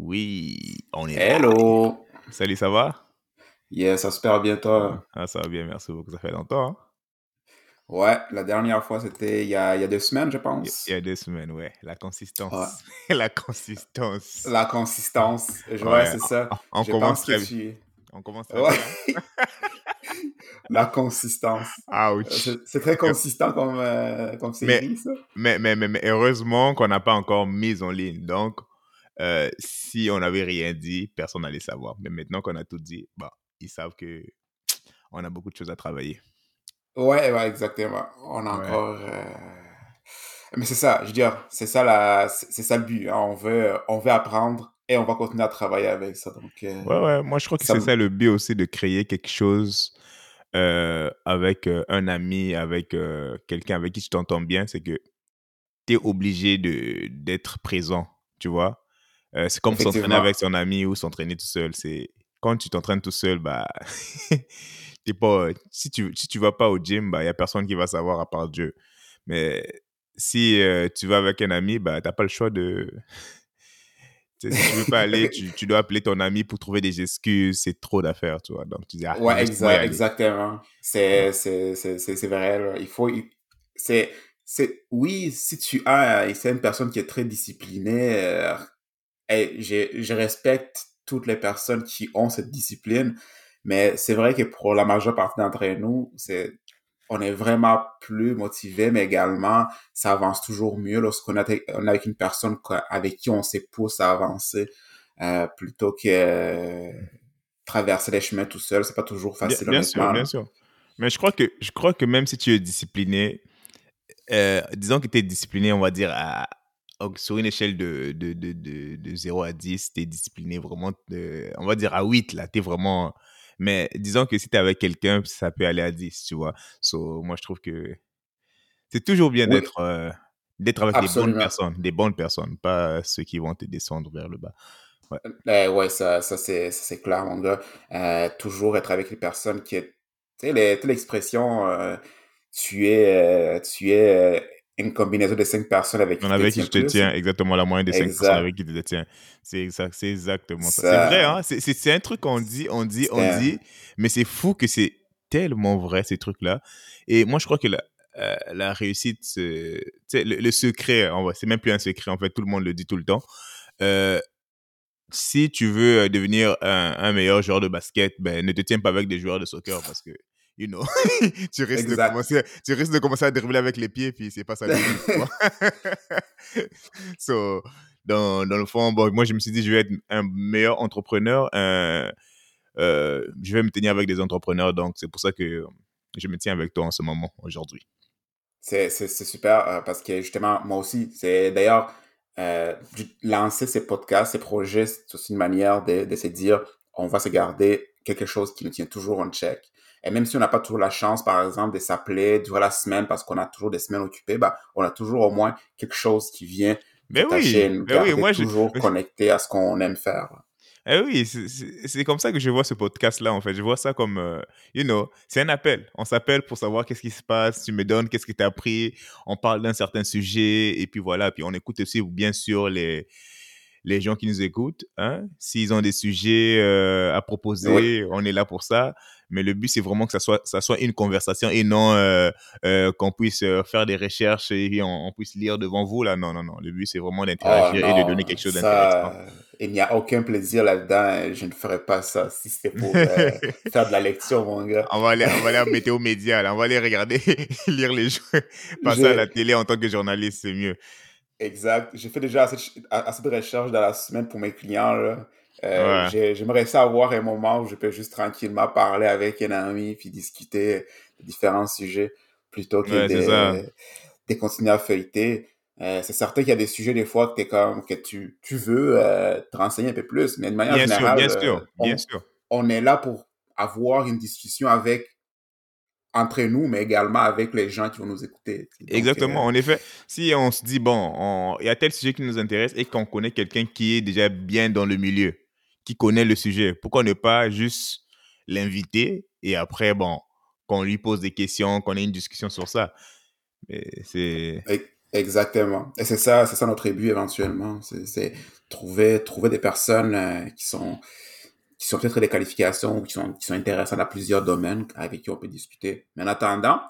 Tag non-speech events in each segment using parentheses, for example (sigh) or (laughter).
Oui, on est Hello! Salut, ça va? Yeah, ça se perd bien toi. Ah, ça va bien, merci beaucoup. Ça fait longtemps. hein? Ouais, la dernière fois c'était il y a, il y a deux semaines, je pense. il y a deux semaines, ouais. La Ouais. consistance. (laughs) La consistance. La consistance. Ouais, Ouais, c'est ça. on Je commence pense très que bien. tu. On commence très bien. Ouais, (laughs) la consistance. Euh. C'est très consistant comme, euh, comme Mais, série, ça. mais, mais, mais, mais heureusement qu'on n'a pas encore mis en ligne. Donc, euh, si on n'avait rien dit, personne n'allait savoir. Mais maintenant qu'on a tout dit, bah, ils savent que (tsk) on a beaucoup de choses à travailler. Ouais, ouais, exactement. On a Ouais. encore. euh, Mais c'est ça, je veux dire, c'est ça, la... c'est ça le but. hein. On veut, on veut apprendre et on va continuer à travailler avec ça. Donc, euh, Ouais, ouais, moi je crois que ça c'est ça le but aussi de créer quelque chose avec un ami, avec quelqu'un avec qui tu t'entends bien, c'est que tu es obligé d'être présent, tu vois? Euh, c'est comme s'entraîner avec son ami ou s'entraîner tout seul. C'est quand tu t'entraînes tout seul, bah (laughs) t'es pas si tu si tu vas pas au gym, bah il y a personne qui va savoir à part Dieu. Mais si euh, tu vas avec un ami, bah t'as pas le choix de (laughs) si tu veux pas aller, tu, tu dois appeler ton ami pour trouver des excuses. C'est trop d'affaires, tu vois. Donc, tu dis, ah, Ouais, exact, exactement. C'est, c'est, vrai, là. Il faut, c'est, c'est, oui, si tu as, c'est une personne qui est très disciplinée, et je, je respecte toutes les personnes qui ont cette discipline, mais c'est vrai que pour la majeure partie d'entre nous, c'est, on est vraiment plus motivé, mais également, ça avance toujours mieux lorsqu'on est avec, une personne avec qui on se pousse à avancer, euh, plutôt que euh, traverser les chemins tout seul. C'est pas toujours facile, bien sûr, bien sûr. Mais je crois que, je crois que même si tu es discipliné, euh, disons que tu es discipliné, on va dire, à, sur une échelle de, de, de, de, de 0 à 10, tu es discipliné vraiment, de- on va dire à 8, là, tu es vraiment... Mais disons que si tu es avec quelqu'un, ça peut aller à 10, tu vois? So, moi, je trouve que c'est toujours bien Oui, d'être euh, d'être avec des bonnes absolument. personnes, des bonnes personnes, pas ceux qui vont te descendre vers le bas. Ouais. Euh, ouais, ça, ça c'est, clair, mon gars. Euh, toujours être avec les personnes qui... Tu sais, l'expression, euh, tu es, euh, tu es euh, une combinaison de cinq personnes avec qui avec qui je te plus. tiens, exactement la moyenne des cinq personnes Exact. avec qui tu te tiens. C'est exact, c'est exactement ça. C'est vrai, hein? C'est un truc qu'on dit, on dit, on dit, mais c'est fou que c'est tellement vrai, ces trucs-là. Et moi, je crois que la, euh, la réussite, le, le secret, en vrai, c'est même plus un secret, en fait, tout le monde le dit tout le temps. Euh, si tu veux devenir un, un meilleur joueur de basket, ben, ne te tiens pas avec des joueurs de soccer parce que, you know, (laughs) tu risques de commencer, tu risques de commencer à dribbler avec les pieds, puis c'est pas ça (laughs) so, dans, dans le fond, bon, moi, je me suis dit, je vais être un meilleur entrepreneur. un- euh, je vais me tenir avec des entrepreneurs, donc c'est pour ça que je me tiens avec toi en ce moment, aujourd'hui. C'est, super euh, parce que justement, moi aussi, c'est d'ailleurs euh, lancer ces podcasts, ces projets, c'est aussi une manière de, de se dire on va se garder quelque chose qui nous tient toujours en check. Et même si on n'a pas toujours la chance, par exemple, de s'appeler durant la semaine parce qu'on a toujours des semaines occupées, bah, on a toujours au moins quelque chose qui vient Mais et oui, nous mais oui, moi, je, toujours connectés à ce qu'on aime faire. Eh oui, c'est- comme ça que je vois ce podcast-là, en fait. Je vois ça comme, euh, you know, c'est un appel. On s'appelle pour savoir qu'est-ce qui se passe, tu me donnes qu'est-ce que tu as appris, on parle d'un certain sujet, et puis voilà. Puis on écoute aussi, bien sûr, les, les gens qui nous écoutent. Hein? S'ils ont des sujets euh, à Oui, proposer, on est là pour ça. Mais le but, c'est vraiment que ça soit, ça soit une conversation et non euh, euh, qu'on puisse euh, faire des recherches et on, on puisse lire devant vous. Là. Non, non, non. Le but, c'est vraiment d'interagir et de donner quelque chose d'intéressant. ça, il n'y a aucun plaisir là-dedans. Je ne ferais pas ça si c'était pour euh, (laughs) faire de la lecture, mon gars. On va aller, on va aller à Météo Média, là. On va aller regarder, (laughs) lire les jeux, passer à la télé en tant que journaliste, c'est mieux. Exact. J'ai fait déjà assez assez de recherches dans la semaine pour mes clients, là. Euh, Ouais. j'aimerais ça avoir un moment où je peux juste tranquillement parler avec un ami puis discuter de différents sujets plutôt que Ouais, de, de continuer à feuilleter. Euh, c'est certain qu'il y a des sujets des fois que t'es comme que tu, tu veux euh, te renseigner un peu plus, mais de manière Bien sûr, générale, bien euh, sûr, bien on, sûr. on est là pour avoir une discussion avec entre nous, mais également avec les gens qui vont nous écouter. Donc, Exactement. euh, En effet, si on se dit, bon, on- il y a tel sujet qui nous intéresse et qu'on connaît quelqu'un qui est déjà bien dans le milieu, qui connaît le sujet, pourquoi ne pas juste l'inviter et après, bon, qu'on lui pose des questions, qu'on ait une discussion sur ça? C'est... Exactement. Et c'est ça, c'est ça notre but éventuellement. C'est trouver, trouver des personnes euh, qui sont, qui sont peut-être des qualifications ou qui sont, qui sont intéressantes à plusieurs domaines avec qui on peut discuter. Mais en attendant,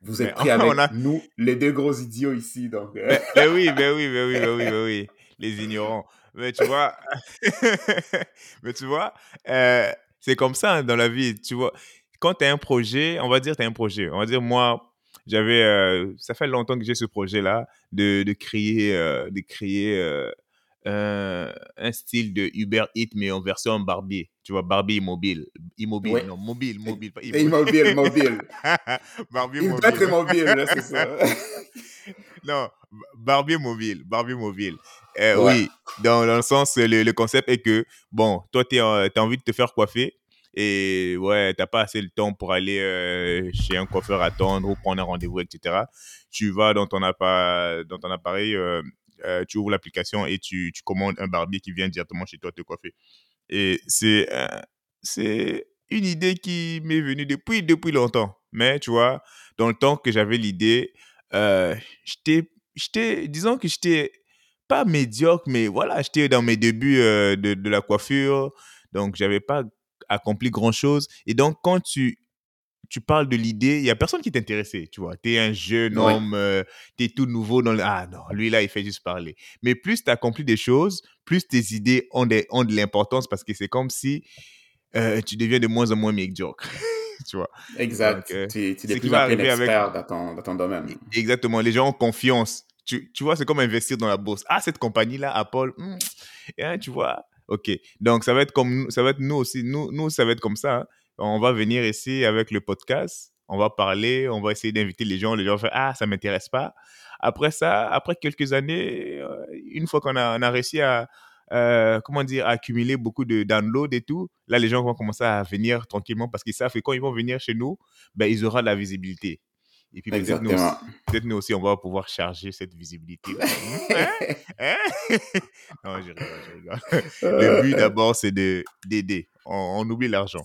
vous êtes pris (laughs) avec nous, les deux gros idiots ici. Donc, euh. mais, oui, mais oui, mais oui, mais oui, mais oui, les ignorants. Mais tu vois, (laughs) mais tu vois, euh, c'est comme ça hein, dans la vie. Tu vois, quand tu as un projet, on va dire tu as un projet. On va dire moi, j'avais, euh, ça fait longtemps que j'ai ce projet-là de, de créer, de créer un style de Uber Eats, mais en version Barbie. Tu vois, Barbie immobile. Immobile, non, mobile, mobile, pas immobile. Immobile, mobile. (laughs) Barbie Il mobile. Il mobile, c'est ça. (laughs) non, Barbie mobile, Barbie mobile. Euh, Oui, dans, dans, le sens, le, le, concept est que, bon, toi, tu as envie de te faire coiffer et ouais, t'as pas assez de temps pour aller euh, chez un coiffeur attendre ou prendre un rendez-vous, etc. Tu vas dans ton, appareil, dans ton appareil euh, euh, tu ouvres l'application et tu, tu, commandes un barbier qui vient directement chez toi te coiffer. Et c'est euh, c'est une idée qui m'est venue depuis, depuis longtemps. Mais tu vois, dans le temps que j'avais l'idée, euh, j'étais, disons que j'étais pas médiocre, mais voilà, j'étais dans mes débuts euh, de, de, la coiffure. Donc, j'avais pas accompli grand chose. Et donc, quand tu tu parles de l'idée, il y a personne qui t'intéressait, tu vois. Tu es un jeune homme, euh, tu es tout nouveau dans le... Ah non, lui là, il fait juste parler. Mais plus tu accomplis des choses, plus tes idées ont, des, ont de l'importance parce que c'est comme si euh, tu deviens de moins en moins médiocre. (laughs) tu vois. Exact. Donc, euh, tu, tu es plus un expert avec... dans, ton, dans ton domaine. Exactement. Les gens ont confiance. Tu, tu vois, c'est comme investir dans la bourse. Ah, cette compagnie-là, Apple, hmm, hein, tu vois. OK. Donc, ça va être comme ça va être nous aussi. Nous, nous ça va être comme ça. Hein on va venir ici avec le podcast, on va parler, on va essayer d'inviter les gens, les gens vont faire ah ça m'intéresse pas. Après ça, après quelques années, euh, une fois qu'on a, on a réussi à euh, comment dire accumuler beaucoup de downloads et tout, là les gens vont commencer à venir tranquillement parce qu'ils savent que quand ils vont venir chez nous, ben ils auront de la visibilité. Et puis peut-être nous, peut nous, aussi, on va pouvoir charger cette visibilité. hein? Hein? (laughs) (laughs) non, je rigole, je rigole. Le but d'abord, c'est d'aider. On, oublie l'argent.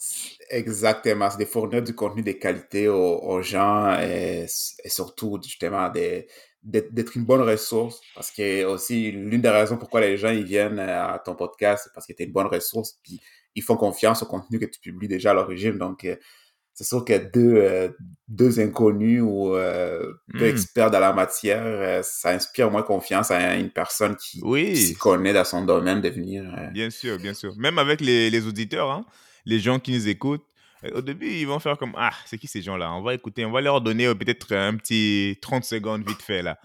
Exactement, c'est de fournir du contenu de qualité aux, gens et, surtout justement d'être une bonne ressource parce que aussi l'une des raisons pourquoi les gens ils viennent à ton podcast c'est parce que tu es une bonne ressource puis ils font confiance au contenu que tu publies déjà à l'origine donc c'est sûr que deux, euh, deux inconnus ou euh, deux mmh. experts dans la matière, euh, ça inspire moins confiance à une personne qui, oui. connaît dans son domaine de venir. Bien sûr, bien sûr. Même avec les, les auditeurs, hein, les gens qui nous écoutent, au début, ils vont faire comme Ah, c'est qui ces gens-là? On va écouter, on va leur donner peut-être un petit 30 secondes vite fait là.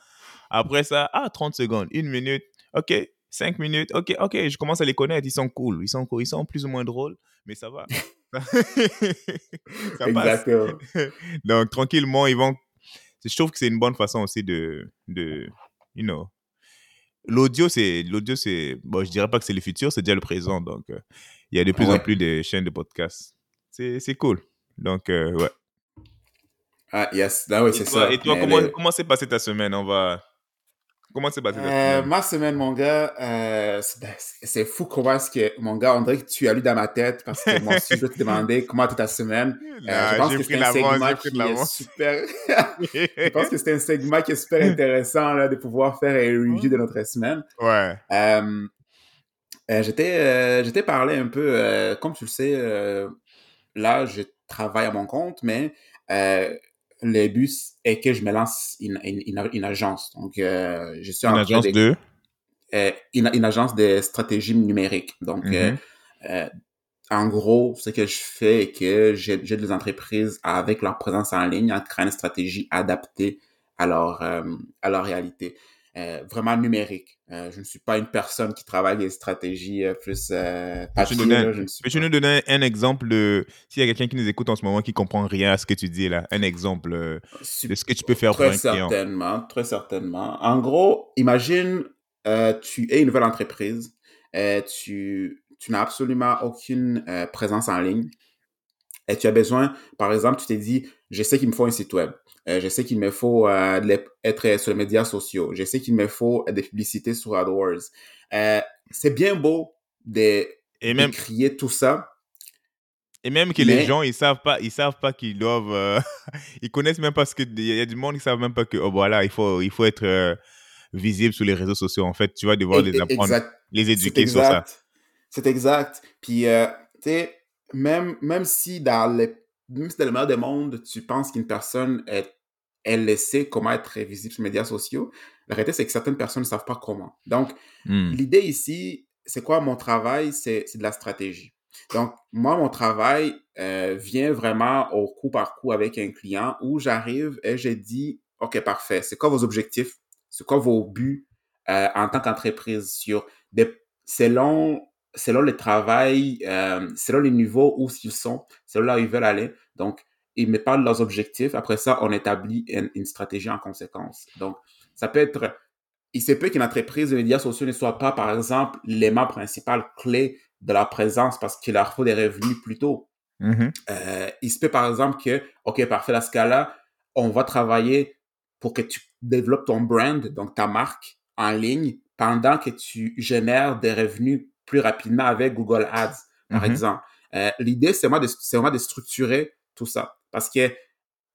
Après ça, ah, 30 secondes, une minute, ok, 5 minutes, ok, ok, je commence à les connaître, ils sont cool, ils sont, cool, ils sont plus ou moins drôles, mais ça va. (laughs) (laughs) ça Exactement. (laughs) Donc, tranquillement, ils vont. Je trouve que c'est une bonne façon aussi de. de you know. L'audio, c'est. L'audio, c'est. Bon, je dirais pas que c'est le futur, c'est déjà le présent. Donc, euh, il y a de plus ouais. en plus de chaînes de podcasts. C'est cool. Donc, euh, ouais. Ah, yes. Ah, oui, c'est ça. Et toi, comment, les... comment s'est passée ta semaine? On va. Comment s'est passé euh, Ma semaine, mon gars, euh, c'est fou comment est-ce que, mon gars, on dirait que tu as lu dans ma tête parce que moi aussi, (laughs) je te demander comment était ta semaine. Euh, (laughs) je pense que c'est un segment qui est super... je pense que c'est un segment qui est super intéressant là, de pouvoir faire un review de notre semaine. Ouais. Euh, J'étais j'étais parlé un peu, comme tu le sais, là, je travaille à mon compte, mais le but est que je me lance une, une, une agence. Donc, euh, je suis une agence de... de... Euh, une, une, agence de stratégie numérique. Donc, mm -hmm. euh, en gros, ce que je fais est que j'ai des entreprises avec leur présence en ligne à créer une stratégie adaptée à leur, à leur réalité. Euh, vraiment numérique. Euh, je ne suis pas une personne qui travaille des stratégies euh, plus papier. Peux-tu nous donner un exemple de... S'il y a quelqu'un qui nous écoute en ce moment qui comprend rien à ce que tu dis là, un exemple de ce que tu peux faire très pour un client. certainement, Très certainement. En gros, imagine, tu es une nouvelle entreprise, tu, tu n'as absolument aucune présence en ligne et tu as besoin, par exemple, tu t'es dit, je sais qu'il me faut un site web. Euh, je sais qu'il me faut euh, être sur les médias sociaux. Je sais qu'il me faut des publicités sur AdWords. Euh, c'est bien beau de, et même, de crier tout ça. Et même que mais... les gens, ils savent pas, ils savent pas qu'ils doivent, (laughs) ils connaissent même pas ce que, il y a du monde qui savent même pas que, oh voilà, il faut, il faut être, visibles sur les réseaux sociaux. En fait, tu vas devoir les apprendre, Exact. les éduquer sur ça. C'est exact. Puis, tu sais, même, même si dans les, même si dans le meilleur des mondes, tu penses qu'une personne est, elle le sait comment être visible sur les médias sociaux, la réalité, c'est que certaines personnes ne savent pas comment. Donc, Hmm. l'idée ici, c'est quoi mon travail? C'est de la stratégie. Donc, moi, mon travail euh, vient vraiment au coup par coup avec un client où j'arrive et je dis, OK, parfait, c'est quoi vos objectifs? C'est quoi vos buts euh, en tant qu'entreprise sur des, selon, selon le travail, euh, selon les niveaux où ils sont, selon là où ils veulent aller. Donc, ils me parlent de leurs objectifs. Après ça, on établit une, une stratégie en conséquence. Donc, ça peut être il se peut qu'une entreprise de médias sociaux ne soit pas, par exemple, l'élément principal clé de la présence parce qu'il leur faut des revenus plus tôt. Mhm. Euh, il se peut, par exemple, que, OK, parfait, dans ce cas-là, on va travailler pour que tu développes ton brand, donc ta marque en ligne, pendant que tu génères des revenus plus rapidement avec Google Ads, par Mhm. exemple. Euh, L'idée, c'est vraiment, vraiment de structurer tout ça. Parce que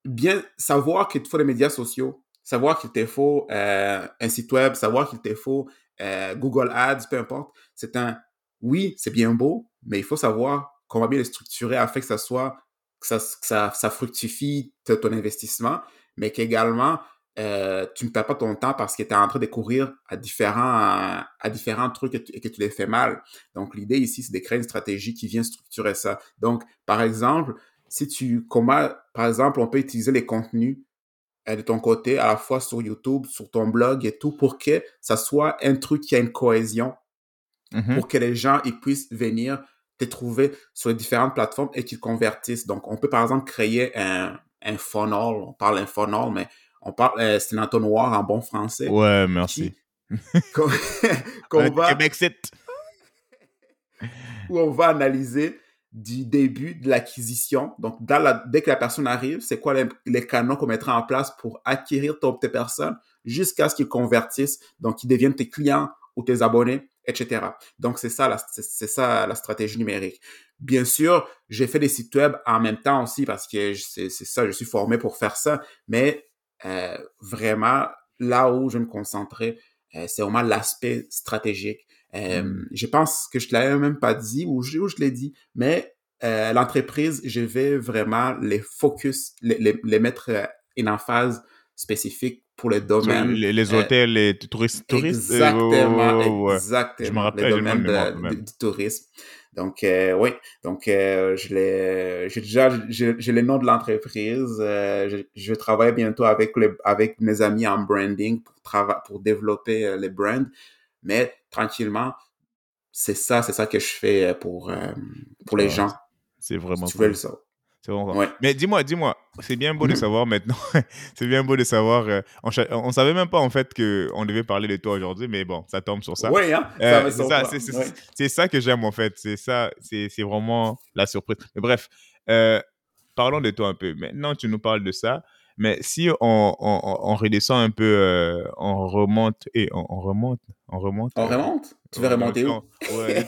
bien savoir qu'il te faut des médias sociaux, savoir qu'il te faut euh, un site web, savoir qu'il te faut euh, Google Ads, peu importe, c'est un oui, c'est bien beau, mais il faut savoir comment bien le structurer afin que ça soit que ça, que ça, ça fructifie ton investissement, mais qu'également euh, tu ne perds pas ton temps parce que tu es en train de courir à différents, à différents trucs et, que tu les fais mal. Donc, l'idée ici, c'est de créer une stratégie qui vient structurer ça. Donc, par exemple, si tu, comment, par exemple, on peut utiliser les contenus euh, de ton côté, à la fois sur YouTube, sur ton blog et tout, pour que ça soit un truc qui a une cohésion, Mhm. pour que les gens ils puissent venir te trouver sur les différentes plateformes et qu'ils convertissent. Donc, on peut par exemple créer un, un funnel, on parle d'un funnel, mais on parle, euh, c'est un entonnoir en bon français, Ouais, merci. (laughs) qu'on Ouais, va, Québec 7. où on va analyser du début de l'acquisition. Donc, dans la, dès que la personne arrive, c'est quoi les, les canaux qu'on mettra en place pour acquérir ton, tes personnes jusqu'à ce qu'ils convertissent, donc qu'ils deviennent tes clients ou tes abonnés, etc. Donc, c'est ça, la- c'est ça la stratégie numérique. Bien sûr, j'ai fait des sites web en même temps aussi parce que c'est ça, je suis formé pour faire ça, mais euh, vraiment, là où je me concentrais, euh, c'est vraiment l'aspect stratégique. Euh, Mm. Je pense que je te l'avais même pas dit ou je, ou je l'ai dit, mais euh, l'entreprise, je vais vraiment les focus, les, les, les mettre euh, une emphase spécifique pour le domaine. Les, les euh, hôtels, les touristes. touristes euh, Exactement, exactement. Je me rappelle, le de domaine mémoire de- du tourisme. Donc, euh, oui. Donc, euh, je l'ai, j'ai déjà, j'ai le nom de l'entreprise. Euh, je, je travaille bientôt avec les, avec mes amis en branding pour trava- pour développer les brands. Mais tranquillement, c'est ça, c'est ça que je fais pour, pour les Ouais, gens. C'est vraiment Si tu veux cool. le Ouais. Mais dis-moi, dis-moi, c'est bien beau de (clears throat) savoir maintenant. (laughs) c'est bien beau de savoir. euh, on, on savait même pas en fait qu'on devait parler de toi aujourd'hui, mais bon, ça tombe sur ça. Oui, hein? Euh, c'est ça, Ouais. que j'aime en fait. C'est ça, c'est vraiment la surprise. Mais bref, euh, parlons de toi un peu. Maintenant, tu nous parles de ça. Mais si on, on, on- on redescend un peu, on remonte et on, on remonte, on remonte. On euh, remonte? Tu veux on- remonter où? on- Ouais.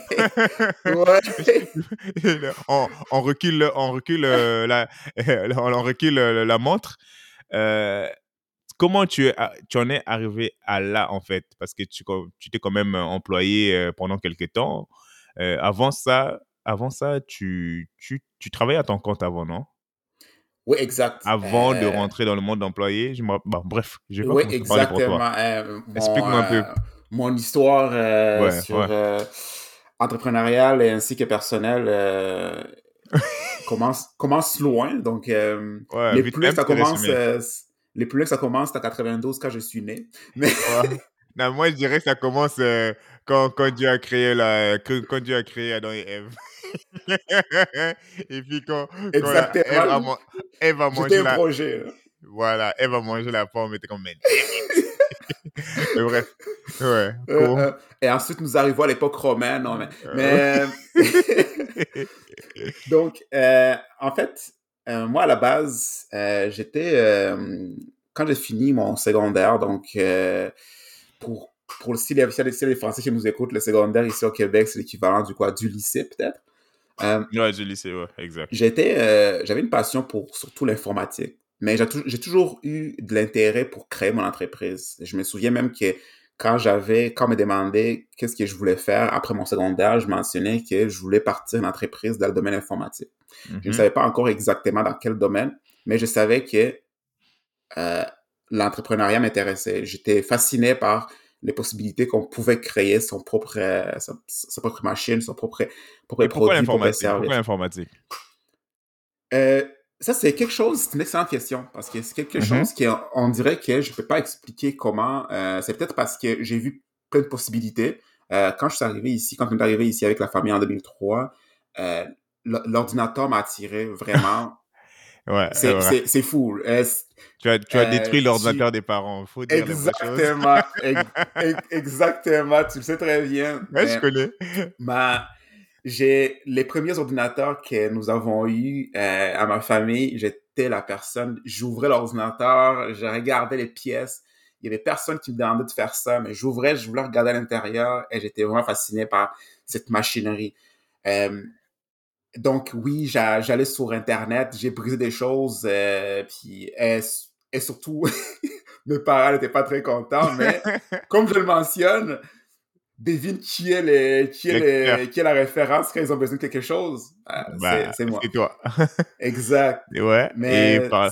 Ouais. (laughs) on, on recule, on recule euh, la, (laughs) on recule euh, la montre. Euh, comment tu, tu en es arrivé à là en fait? Parce que tu, t'es quand même employé euh, pendant quelques temps. Euh, avant ça, avant ça, tu, tu, tu travaillais à ton compte avant, non? Oui, exact. Avant de Euh, rentrer dans le monde d'employé. Je me... bon, bref, je vais Oui, exactement. Euh, Explique-moi un peu. Mon histoire euh, Ouais, sur ouais. euh, entrepreneuriale et ainsi que personnelle euh, (laughs) commence, commence loin. Donc, euh, Ouais, les plus ça commence, les plus que ça commence, c'est en 92 quand je suis né. (laughs) Mais. Non, moi, je dirais que ça commence euh, quand, quand Dieu a créé la, quand Dieu a créé Adam et Ève. (laughs) et puis quand, quand Ève, a, Ève a mangé la, projet. là. voilà, Ève a mangé la pomme, et était comme, Mais bref, ouais, Euh, cool. euh, et ensuite, nous arrivons à l'époque romaine. Non, mais, Euh, mais (laughs) Donc, euh, en fait, euh, moi, à la base, j'étais... quand j'ai fini mon secondaire, donc, pour, pour le style, s'il y a des- s'il y a des Français qui nous écoutent, le secondaire ici au Québec, c'est l'équivalent du quoi? Du lycée, peut-être? Ouais, du lycée, ouais, exact. j'étais, j'avais une passion pour surtout l'informatique. mais j'ai toujours eu de l'intérêt pour créer mon entreprise. Je me souviens même que quand j'avais, quand on me demandait qu'est-ce que je voulais faire après mon secondaire, je mentionnais que je voulais partir une entreprise dans le domaine informatique. Je ne Mhm. savais pas encore exactement dans quel domaine, mais je savais que euh, l'entrepreneuriat m'intéressait. J'étais fasciné par les possibilités qu'on pouvait créer son propre, euh, sa, sa propre machine, son propre, propre pourquoi produit, propre l'informatique? service. Pourquoi l'informatique? Euh, ça, c'est quelque chose, c'est une excellente question, parce que c'est quelque Mhm. chose qu'on on dirait que je ne peux pas expliquer comment. euh, c'est peut-être parce que j'ai vu plein de possibilités. Euh, quand je suis arrivé ici, quand on est arrivé ici avec la famille en 2003, euh, l'ordinateur m'a attiré vraiment. (laughs) Ouais, c'est fou. Tu as, tu as détruit tu- l'ordinateur des parents. Faut dire. Exactement. (laughs) ex- ex- exactement. Tu le sais très bien. Ouais, mais- je connais. Ma, j'ai les premiers ordinateurs que nous avons eus euh, à ma famille. J'étais la personne. J'ouvrais l'ordinateur, je regardais les pièces. Il y avait personne qui me demandait de faire ça, mais j'ouvrais, je voulais regarder à l'intérieur et j'étais vraiment fasciné par cette machinerie. Euh, donc oui, j'a- j'allais sur Internet, j'ai brisé des choses, euh, puis et, et surtout, (laughs) mes parents n'étaient pas très contents, mais (laughs) comme je le mentionne, devine qui est, le, qui est, le, L'expert. qui est la référence quand ils ont besoin de quelque chose. Ah, Bah, c'est- moi. C'est toi. (laughs) Exact. Et ouais. Mais, Et par...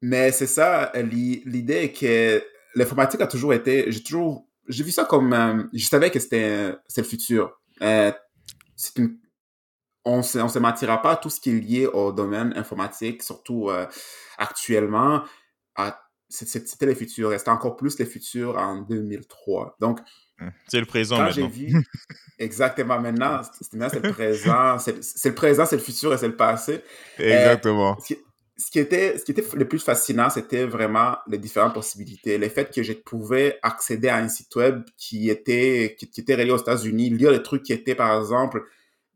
mais c'est ça, l'i- l'idée est que l'informatique a toujours été, j'ai toujours, j'ai vu ça comme, euh, je savais que c'était c'est le futur. Euh, c'est une, on se, on se mentira pas, tout ce qui est lié au domaine informatique, surtout euh, actuellement, c'était le futur. Et c'était encore plus le futur en 2003. Donc, C'est le présent quand maintenant. vu (laughs) exactement maintenant, c'est le présent, c'est le présent, c'est le futur et c'est le passé. Exactement. Ce qui, ce qui était, ce qui était le plus fascinant, c'était vraiment les différentes possibilités. Le fait que je pouvais accéder à un site web qui était, qui, qui était relié aux États-Unis, lire les trucs qui étaient, par exemple,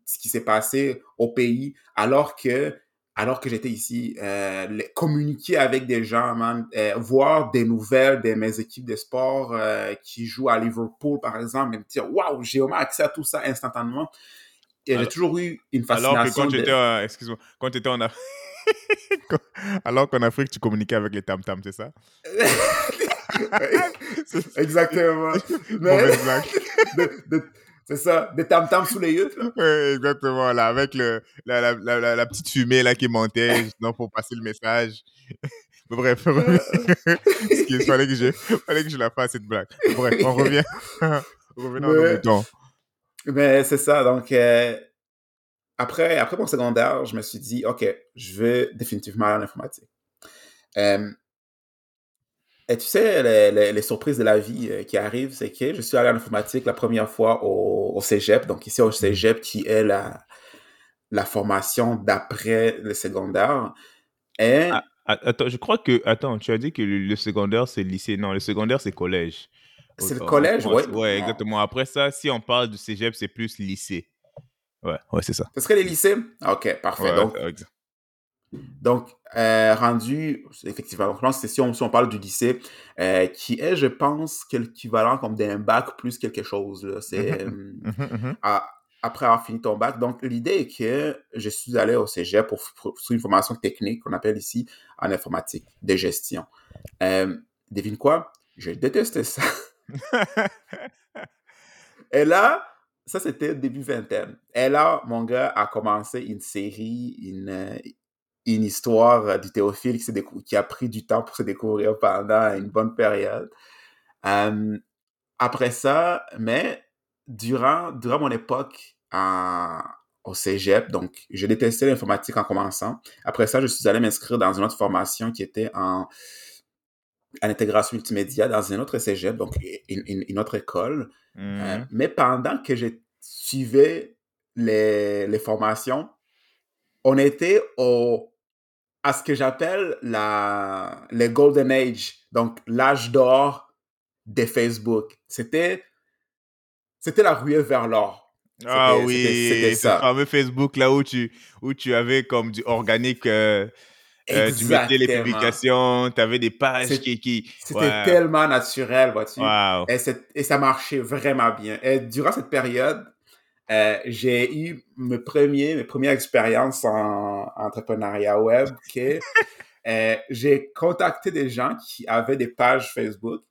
ce qui s'est passé au pays, alors que, alors que j'étais ici, euh, les- communiquer avec des gens, man, euh, voir des nouvelles de mes équipes de sport euh, qui jouent à Liverpool, par exemple, et me dire, waouh, j'ai vraiment accès à tout ça instantanément. Et j'ai toujours eu une Alors que fascination. quand de- étais, en- excuse-moi, quand tu étais en Afrique, (laughs) alors qu'en Afrique, tu communiquais avec les tam-tams, c'est ça? (laughs) (laughs) Exactement. Mais, de- de- c'est ça, des tam-tams sous les là. Ouais, exactement, là, avec le, la, la, la, petite fumée là qui montait, justement, pour passer le message. (laughs) Bref, (laughs) ce qu'il fallait que je, fallait que je la fasse cette blague. Bref, on revient. (laughs) Revenons nos Mais- moutons. Mais c'est ça, donc euh, après, après mon secondaire, je me suis dit, OK, je veux définitivement aller en informatique. Euh, et tu sais, les, les- les surprises de la vie euh, qui arrivent, c'est que je suis allé en informatique la première fois au, au cégep, donc ici au cégep qui est la, la formation d'après le secondaire. Et Ah, Ah, Attends, je crois que. Attends, tu as dit que le, le secondaire, c'est lycée. Non, le secondaire, c'est collège. c'est le collège, ouais. Ouais, exactement. Après ça, si on parle du cégep, c'est plus lycée. Ouais, ouais, c'est ça. Ce serait les lycées? Ok, parfait. Ouais, donc, Donc, euh, rendu, effectivement, je pense que si on, si on parle du lycée, euh, qui est, je pense, l'équivalent comme d'un bac plus quelque chose. là. C'est euh, Mhm, mhm. après avoir fini ton bac. Donc, l'idée est que je suis allé au cégep pour, pour suivre une formation technique qu'on appelle ici en informatique de gestion. Euh, devine quoi? Je détestais ça. (laughs) Et là, ça c'était début vingtaine. Et là, mon gars a commencé une série, une, une histoire euh, du Théophile qui, a pris du temps pour se découvrir pendant une bonne période. Euh, après ça, mais durant, durant mon époque en- au cégep, donc je détestais l'informatique en commençant. Après ça, je suis allé m'inscrire dans une autre formation qui était en, en intégration multimédia dans un autre cégep, donc une, une- une autre école. Euh, Mhm. mais pendant que je suivais les, les formations, on était au, à ce que j'appelle la, le Golden Age, donc l'âge d'or de Facebook. C'était, c'était la ruée vers l'or. Ah oui, c'était- ça. fameux Facebook là où tu, où tu avais comme du organique, euh, euh, tu mettais les publications, tu avais des pages qui. qui... C'était tellement naturel, vois-tu? Et, c'est- et ça marchait vraiment bien. Et durant cette période, euh, j'ai eu mes, premiers, mes premières expériences en entrepreneuriat web que (laughs) Euh, j'ai contacté des gens qui avaient des pages Facebook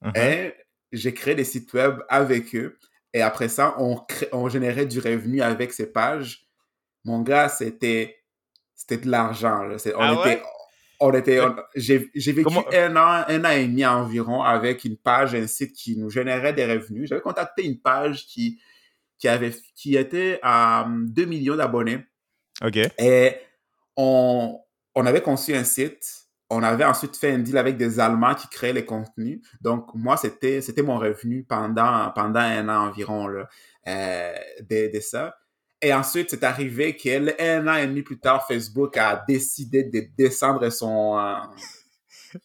Mhm. et j'ai créé des sites web avec eux. Et après ça, on, générait du revenu avec ces pages. Mon gars, c'était c'était de l'argent. On Ah ouais? était, on était, j'ai j'ai vécu Comment- un an, un an et demi environ avec une page, un site qui nous générait des revenus. J'avais contacté une page qui qui avait qui était à hum, 2 millions d'abonnés. Ok. Et on, on avait conçu un site. On avait ensuite fait un deal avec des Allemands qui créaient les contenus. Donc, moi, c'était, c'était mon revenu pendant, pendant un an environ là, euh, de, de ça. Et ensuite, c'est arrivé qu'un an et demi plus tard, Facebook a décidé de descendre son, euh,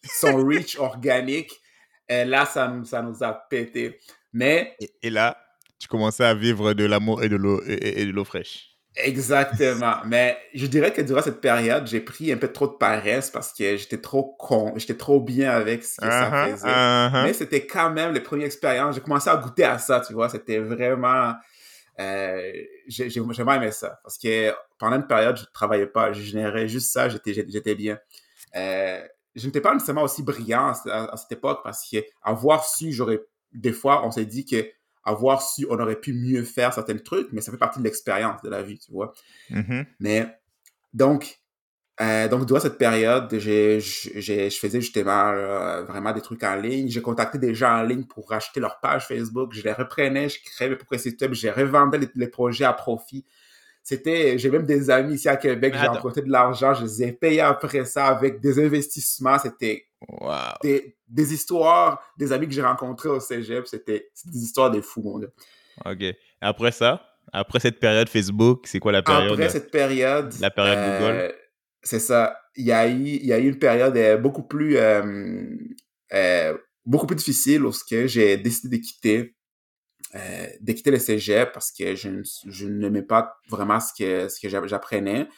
son (laughs) reach organique. Et là, ça, nous- ça nous a pété. Mais Et, et là, tu commençais à vivre de l'amour et de l'eau et, de l'eau fraîche. Exactement. Mais je dirais que durant cette période, j'ai pris un peu trop de paresse parce que j'étais trop con, j'étais trop bien avec ce que ça Uh-huh, faisait. uh-huh. Mais c'était quand même les premières expériences. J'ai commencé à goûter à ça, tu vois. C'était vraiment... Euh, j'ai j'ai vraiment aimé ça. Parce que pendant une période, je ne travaillais pas. Je générais juste ça, j'étais j'étais bien. Euh, je n'étais pas nécessairement aussi brillant à, à cette époque parce que avoir su, j'aurais... Des fois, on s'est dit que avoir su, on aurait pu mieux faire certains trucs, mais ça fait partie de l'expérience de la vie, tu vois. Mhm. Mais donc, euh, donc durant cette période, j'ai, j'ai, je faisais justement là, vraiment des trucs en ligne. J'ai contacté des gens en ligne pour racheter leur page Facebook. Je les reprenais, je créais mes propres sites web, je revendais les, les projets à profit. C'était, j'ai même des amis ici à Québec, j'ai emprunté de l'argent, je les ai payés après ça avec des investissements. C'était Wow. des, des histoires, des amis que j'ai rencontrés au cégep. C'était, des histoires de fous. Ok. Après ça, après cette période Facebook, c'est quoi la période? Après cette période, La période euh, Google? C'est ça. Il y a eu, il y a eu une période euh, beaucoup plus, euh, beaucoup plus difficile lorsque j'ai décidé de quitter, de quitter le cégep parce que je, ne- je n'aimais pas vraiment ce que, ce que j'a- j'apprenais.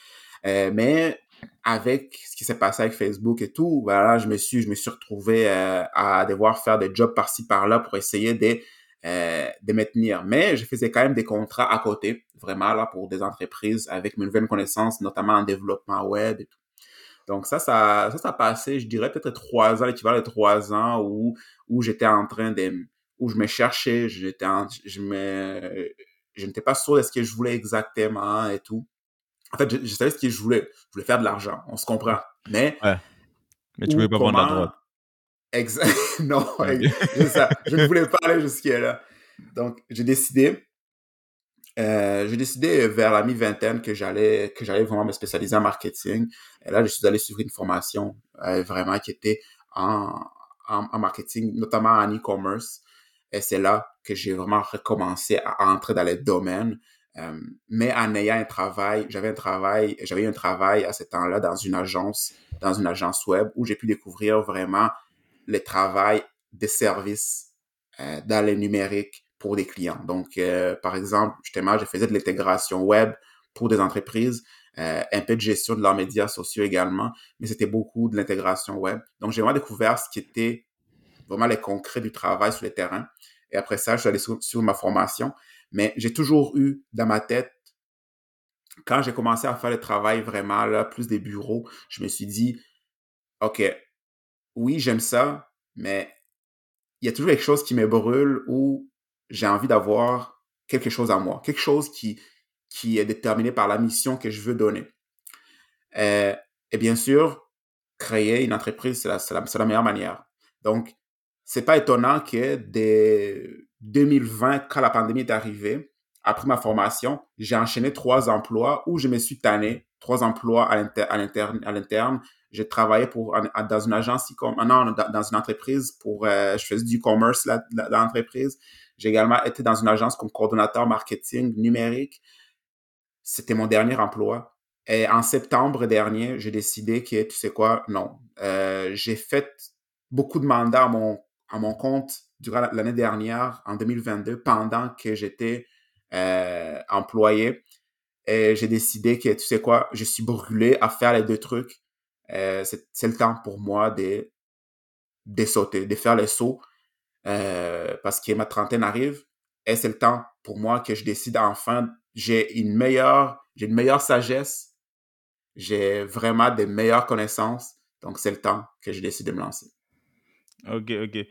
Mais avec ce qui s'est passé avec Facebook et tout, voilà, je me suis, je me suis retrouvé euh, à devoir faire des jobs par-ci par-là pour essayer de, euh, de me tenir. Mais je faisais quand même des contrats à côté, vraiment là pour des entreprises avec mes nouvelles connaissances, notamment en développement web et tout. Donc ça, ça, ça, passé, je dirais peut-être trois ans, l'équivalent de trois ans où, où j'étais en train de, où je me cherchais, je je n'étais pas sûr de ce que je voulais exactement et tout. En fait, je, je savais ce que je voulais. Je voulais faire de l'argent, on se comprend. Mais Mais tu ou pouvais pas la comment- drogue. Exact. (laughs) non, Ok. c'est ça. Je ne voulais pas aller jusque-là. Donc, j'ai décidé, euh, j'ai décidé vers la mi-vingtaine que j'allais, que j'allais vraiment me spécialiser en marketing. Et là, je suis allé suivre une formation euh, vraiment qui était en, en, en marketing, notamment en e-commerce. Et c'est là que j'ai vraiment recommencé à entrer dans les domaines. Euh, mais en ayant un travail, j'avais un travail, j'avais un travail à ce temps-là dans une agence, dans une agence web où j'ai pu découvrir vraiment le travail des services euh, dans le numérique pour des clients. Donc, euh, par exemple, justement, je faisais de l'intégration web pour des entreprises, un peu de gestion de leurs médias sociaux également, mais c'était beaucoup de l'intégration web. Donc, j'ai vraiment découvert ce qui était vraiment le concret du travail sur le terrain. Et après ça, je suis allé sur ma formation. Mais j'ai toujours eu dans ma tête, quand j'ai commencé à faire le travail vraiment, là, plus des bureaux, je me suis dit, OK, oui, j'aime ça, mais il y a toujours quelque chose qui me brûle où j'ai envie d'avoir quelque chose à moi, quelque chose qui, qui est déterminé par la mission que je veux donner. Euh, et bien sûr, créer une entreprise, c'est la, meilleure manière. Donc, c'est pas étonnant que dès 2020, quand la pandémie est arrivée, après ma formation, j'ai enchaîné trois emplois où je me suis tanné, trois emplois à l'inter- à l'interne. J'ai travaillé pour, dans une agence, ah non, dans, une entreprise pour, euh, je faisais du commerce l'entreprise. J'ai également été dans une agence comme coordonnateur marketing numérique. C'était mon dernier emploi. Et en septembre dernier, j'ai décidé que, tu sais quoi, non. Euh, j'ai fait beaucoup de mandats à mon, à mon compte durant l'année dernière, en 2022, pendant que j'étais euh, employé. Et j'ai décidé que, tu sais quoi, je suis brûlé à faire les deux trucs. Euh, c'est le temps pour moi de, de sauter, de faire le saut, euh, parce que ma trentaine arrive. Et c'est le temps pour moi que je décide enfin, j'ai une meilleure, j'ai une meilleure sagesse, j'ai vraiment des meilleures connaissances Donc, c'est le temps que j'ai décidé de me lancer. Ok, ok.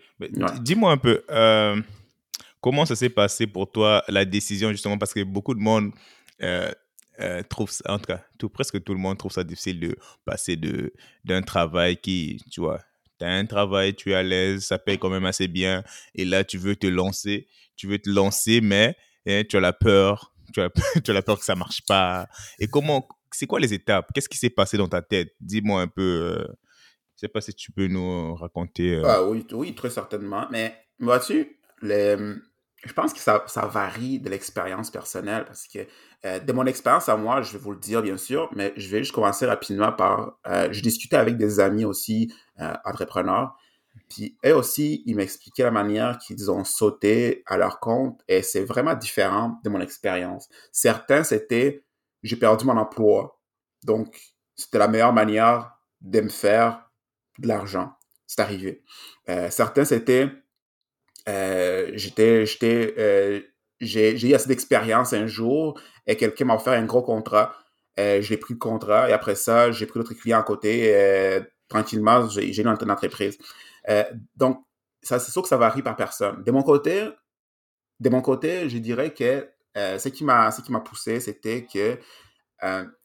Dis-moi un peu, euh, comment ça s'est passé pour toi, la décision, justement, parce que beaucoup de monde euh, euh, trouve ça, en tout cas, tout, presque tout le monde trouve ça difficile de passer de, d'un travail qui, tu vois, tu as un travail, tu es à l'aise, ça paye quand même assez bien, et là, tu veux te lancer, tu veux te lancer, mais hein, tu as la peur, tu as, (laughs) tu as la peur que ça marche pas. Et comment, c'est quoi les étapes? Qu'est-ce qui s'est passé dans ta tête? Dis-moi un peu je sais pas si tu peux nous raconter. Euh. Ah oui, oui, très certainement. Mais vois-tu, je pense que ça, ça varie de l'expérience personnelle parce que euh, de mon expérience à moi, je vais vous le dire bien sûr, mais je vais juste commencer rapidement par. Euh, je discutais avec des amis aussi entrepreneurs. Puis eux aussi, ils m'expliquaient la manière qu'ils ont sauté à leur compte et c'est vraiment différent de mon expérience. Certains, c'était j'ai perdu mon emploi. Donc, c'était la meilleure manière de me faire de l'argent. C'est arrivé. Euh, certains, c'était, euh, j'étais, j'étais, euh, j'ai eu assez d'expérience un jour et quelqu'un m'a offert un gros contrat. j'ai pris le contrat et après ça, j'ai pris d'autres clients à côté. tranquillement, j'ai eu une entreprise. donc, c'est sûr que ça varie par personne. De mon côté, de mon côté, je dirais que ce qui m'a poussé, c'était que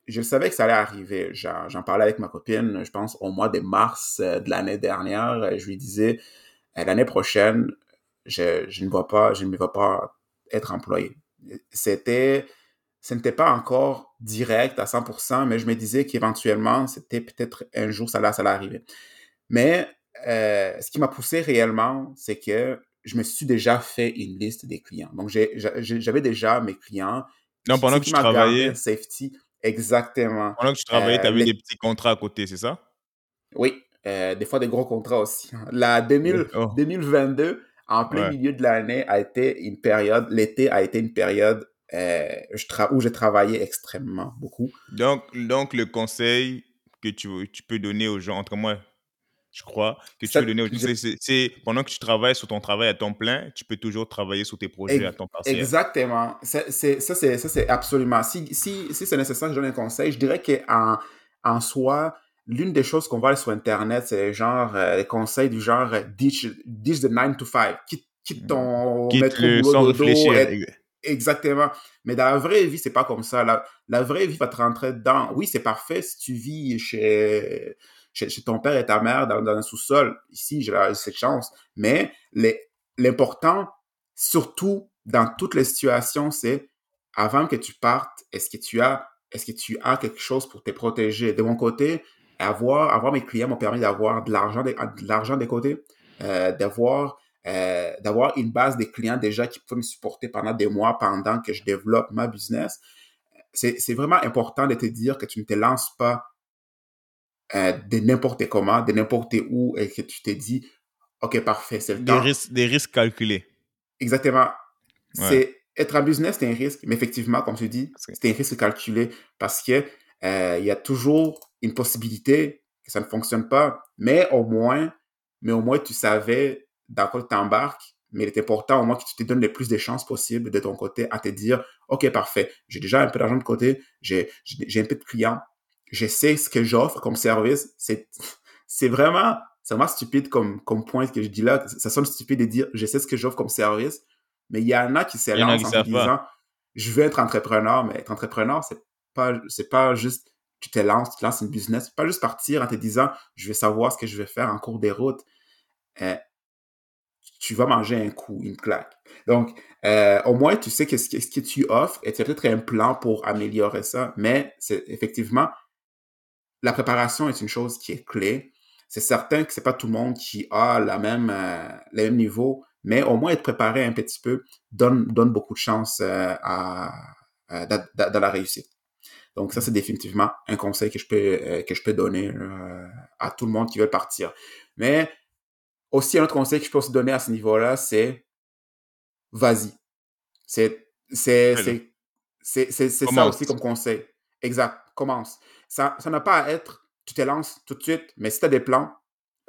je savais que ça allait arriver. J'en parlais avec ma copine, je pense, au mois de mars euh, de l'année dernière. Je lui disais, euh, l'année prochaine, je, je, ne vais pas, je ne vais pas être employé. C'était, ce n'était pas encore direct à 100%, mais je me disais qu'éventuellement, c'était peut-être un jour, ça allait, ça allait arriver. Mais euh, ce qui m'a poussé réellement, c'est que je me suis déjà fait une liste des clients. Donc, j'avais déjà mes clients. Non, pendant que tu travaillais. Safety. Exactement. Pendant que tu travaillais, tu avais euh, des petits contrats à côté, c'est ça? Oui, euh, des fois des gros contrats aussi. La 2022, en plein milieu de l'année, a été une période, l'été a été une période euh, où je travaillais extrêmement beaucoup. Donc, donc le conseil que tu, tu peux donner aux gens, entre moi je crois, que tu peux donner C'est pendant que tu travailles sur ton travail à temps plein, tu peux toujours travailler sur tes projets à temps partiel. Exactement. ça, c'est absolument. Si, si, si c'est nécessaire que je donne un conseil, je dirais qu'en en soi, l'une des choses qu'on voit sur Internet, c'est genre euh, les conseils du genre euh, ditch, ditch the 9 to 5. Quitte, quitte ton quitte le sans réfléchir. Exactement. Mais dans la vraie vie, c'est pas comme ça. La, la vraie vie va te rentrer dedans. Oui, c'est parfait si tu vis chez chez, ton père et ta mère dans, un sous-sol. Ici, j'ai cette chance. Mais l'important, surtout dans toutes les situations, c'est avant que tu partes, est-ce que tu as, est-ce que tu as quelque chose pour te protéger? De mon côté, avoir, avoir mes clients m'a permis d'avoir de l'argent, de, l'argent des côtés, euh, d'avoir, euh, d'avoir une base de clients déjà qui peuvent me supporter pendant des mois pendant que je développe ma business. C'est vraiment important de te dire que tu ne te lances pas euh, de n'importe comment, de n'importe où, et que tu t'es dit, OK, parfait, c'est le des Risques, des risques calculés. Exactement. C'est Être en business, c'est un risque, mais effectivement, comme tu dis, c'est un risque calculé parce que euh, il y a toujours une possibilité que ça ne fonctionne pas, mais au moins, mais au moins tu savais dans quoi tu t'embarques, mais il est important au moins que tu te donnes le plus de chances possibles de ton côté à te dire, OK, parfait, j'ai déjà un peu d'argent de côté, j'ai un peu de clients, je sais ce que j'offre comme service. C'est, c'est vraiment, c'est vraiment stupide comme, comme point que je dis là. Ça sonne stupide de dire, je sais ce que j'offre comme service. Mais il y en a qui se lancent en disant, je veux être entrepreneur, mais être entrepreneur, c'est pas, c'est pas juste, tu te lances, tu te lances une business. Pas juste partir en te disant, je vais savoir ce que je vais faire en cours des routes. Euh, tu vas manger un coup, une claque. Donc, euh, au moins, tu sais qu'est-ce que, ce que tu offres et tu as peut-être un plan pour améliorer ça, mais c'est effectivement, la préparation est une chose qui est clé. C'est certain que c'est pas tout le monde qui a la même, euh, le même niveau, mais au moins être préparé un petit peu donne, donne beaucoup de chance euh, à, dans la réussite. Donc ça, c'est définitivement un conseil que je peux, euh, que je peux donner à tout le monde qui veut partir. Mais aussi, un autre conseil que je peux aussi donner à ce niveau-là, c'est vas-y. C'est, c'est, c'est, c'est, ça aussi comme conseil. Exact. Commence. Ça n'a pas à être, tu te lances tout de suite, mais si tu as des plans,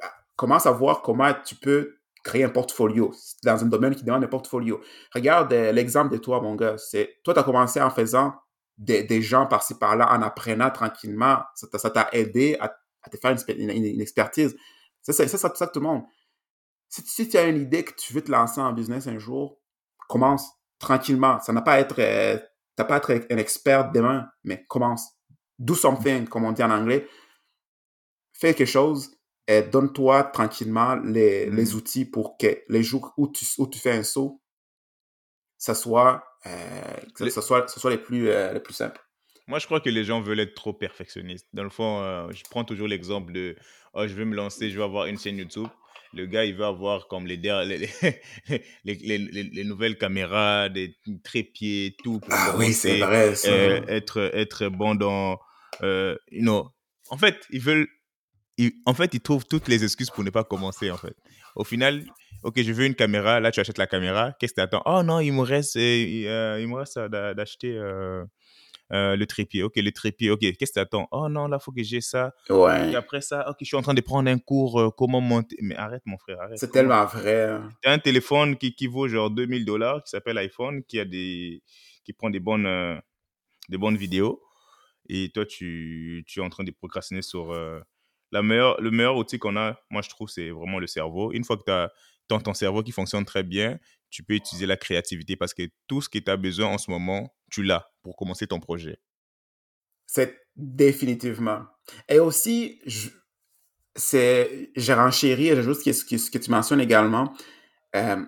bah, commence à voir comment tu peux créer un portfolio dans un domaine qui demande un portfolio. Regarde euh, l'exemple de toi, mon gars. C'est, toi, tu as commencé en faisant des, des gens par-ci par-là, en apprenant tranquillement. Ça t'a aidé à, te faire une, expertise. C'est ça, ça, ça, tout le monde. Si, tu as une idée que tu veux te lancer en business un jour, commence tranquillement. Ça n'a pas à être, euh, pas à être un expert demain, mais commence. Do something, comme on dit en anglais. Fais quelque chose et donne-toi tranquillement les, les, mm. outils pour que les jours où tu, où tu fais un saut, ça soit, euh, que ça, soit, ça soit les plus, euh, les plus simples. Moi, je crois que les gens veulent être trop perfectionnistes. Dans le fond, euh, je prends toujours l'exemple de oh, je vais me lancer, je vais avoir une chaîne YouTube. Le gars, il veut avoir comme (laughs) les, les, les, les, nouvelles caméras, des trépieds, tout. Pour ah oui, c'est vrai. être, être bon dans. you know. En fait, ils veulent en fait, ils trouvent toutes les excuses pour ne pas commencer, en fait. Au final, ok, je veux une caméra, là, tu achètes la caméra, qu'est-ce que tu attends Oh non, il me reste, euh, euh, il me reste d'acheter euh, le trépied. Ok, le trépied, ok, qu'est-ce que tu attends Oh non, là, il faut que j'ai ça. Ouais. Et après ça, ok, je suis en train de prendre un cours, comment monter. Mais arrête, mon frère, arrête. C'est tellement vrai. Hein. Tu as un téléphone qui, qui vaut genre 2000 dollars, qui s'appelle iPhone, qui, a des, qui prend des bonnes, des bonnes vidéos. Et toi, tu, tu es en train de procrastiner sur la meilleure, le meilleur outil qu'on a, moi je trouve, c'est vraiment le cerveau. Une fois que tu as ton, cerveau qui fonctionne très bien, tu peux utiliser la créativité parce que tout ce que tu as besoin en ce moment, tu l'as pour commencer ton projet. C'est définitivement. Et aussi, c'est, j'ai renchéri juste ce que, ce que tu mentionnes également. Euh,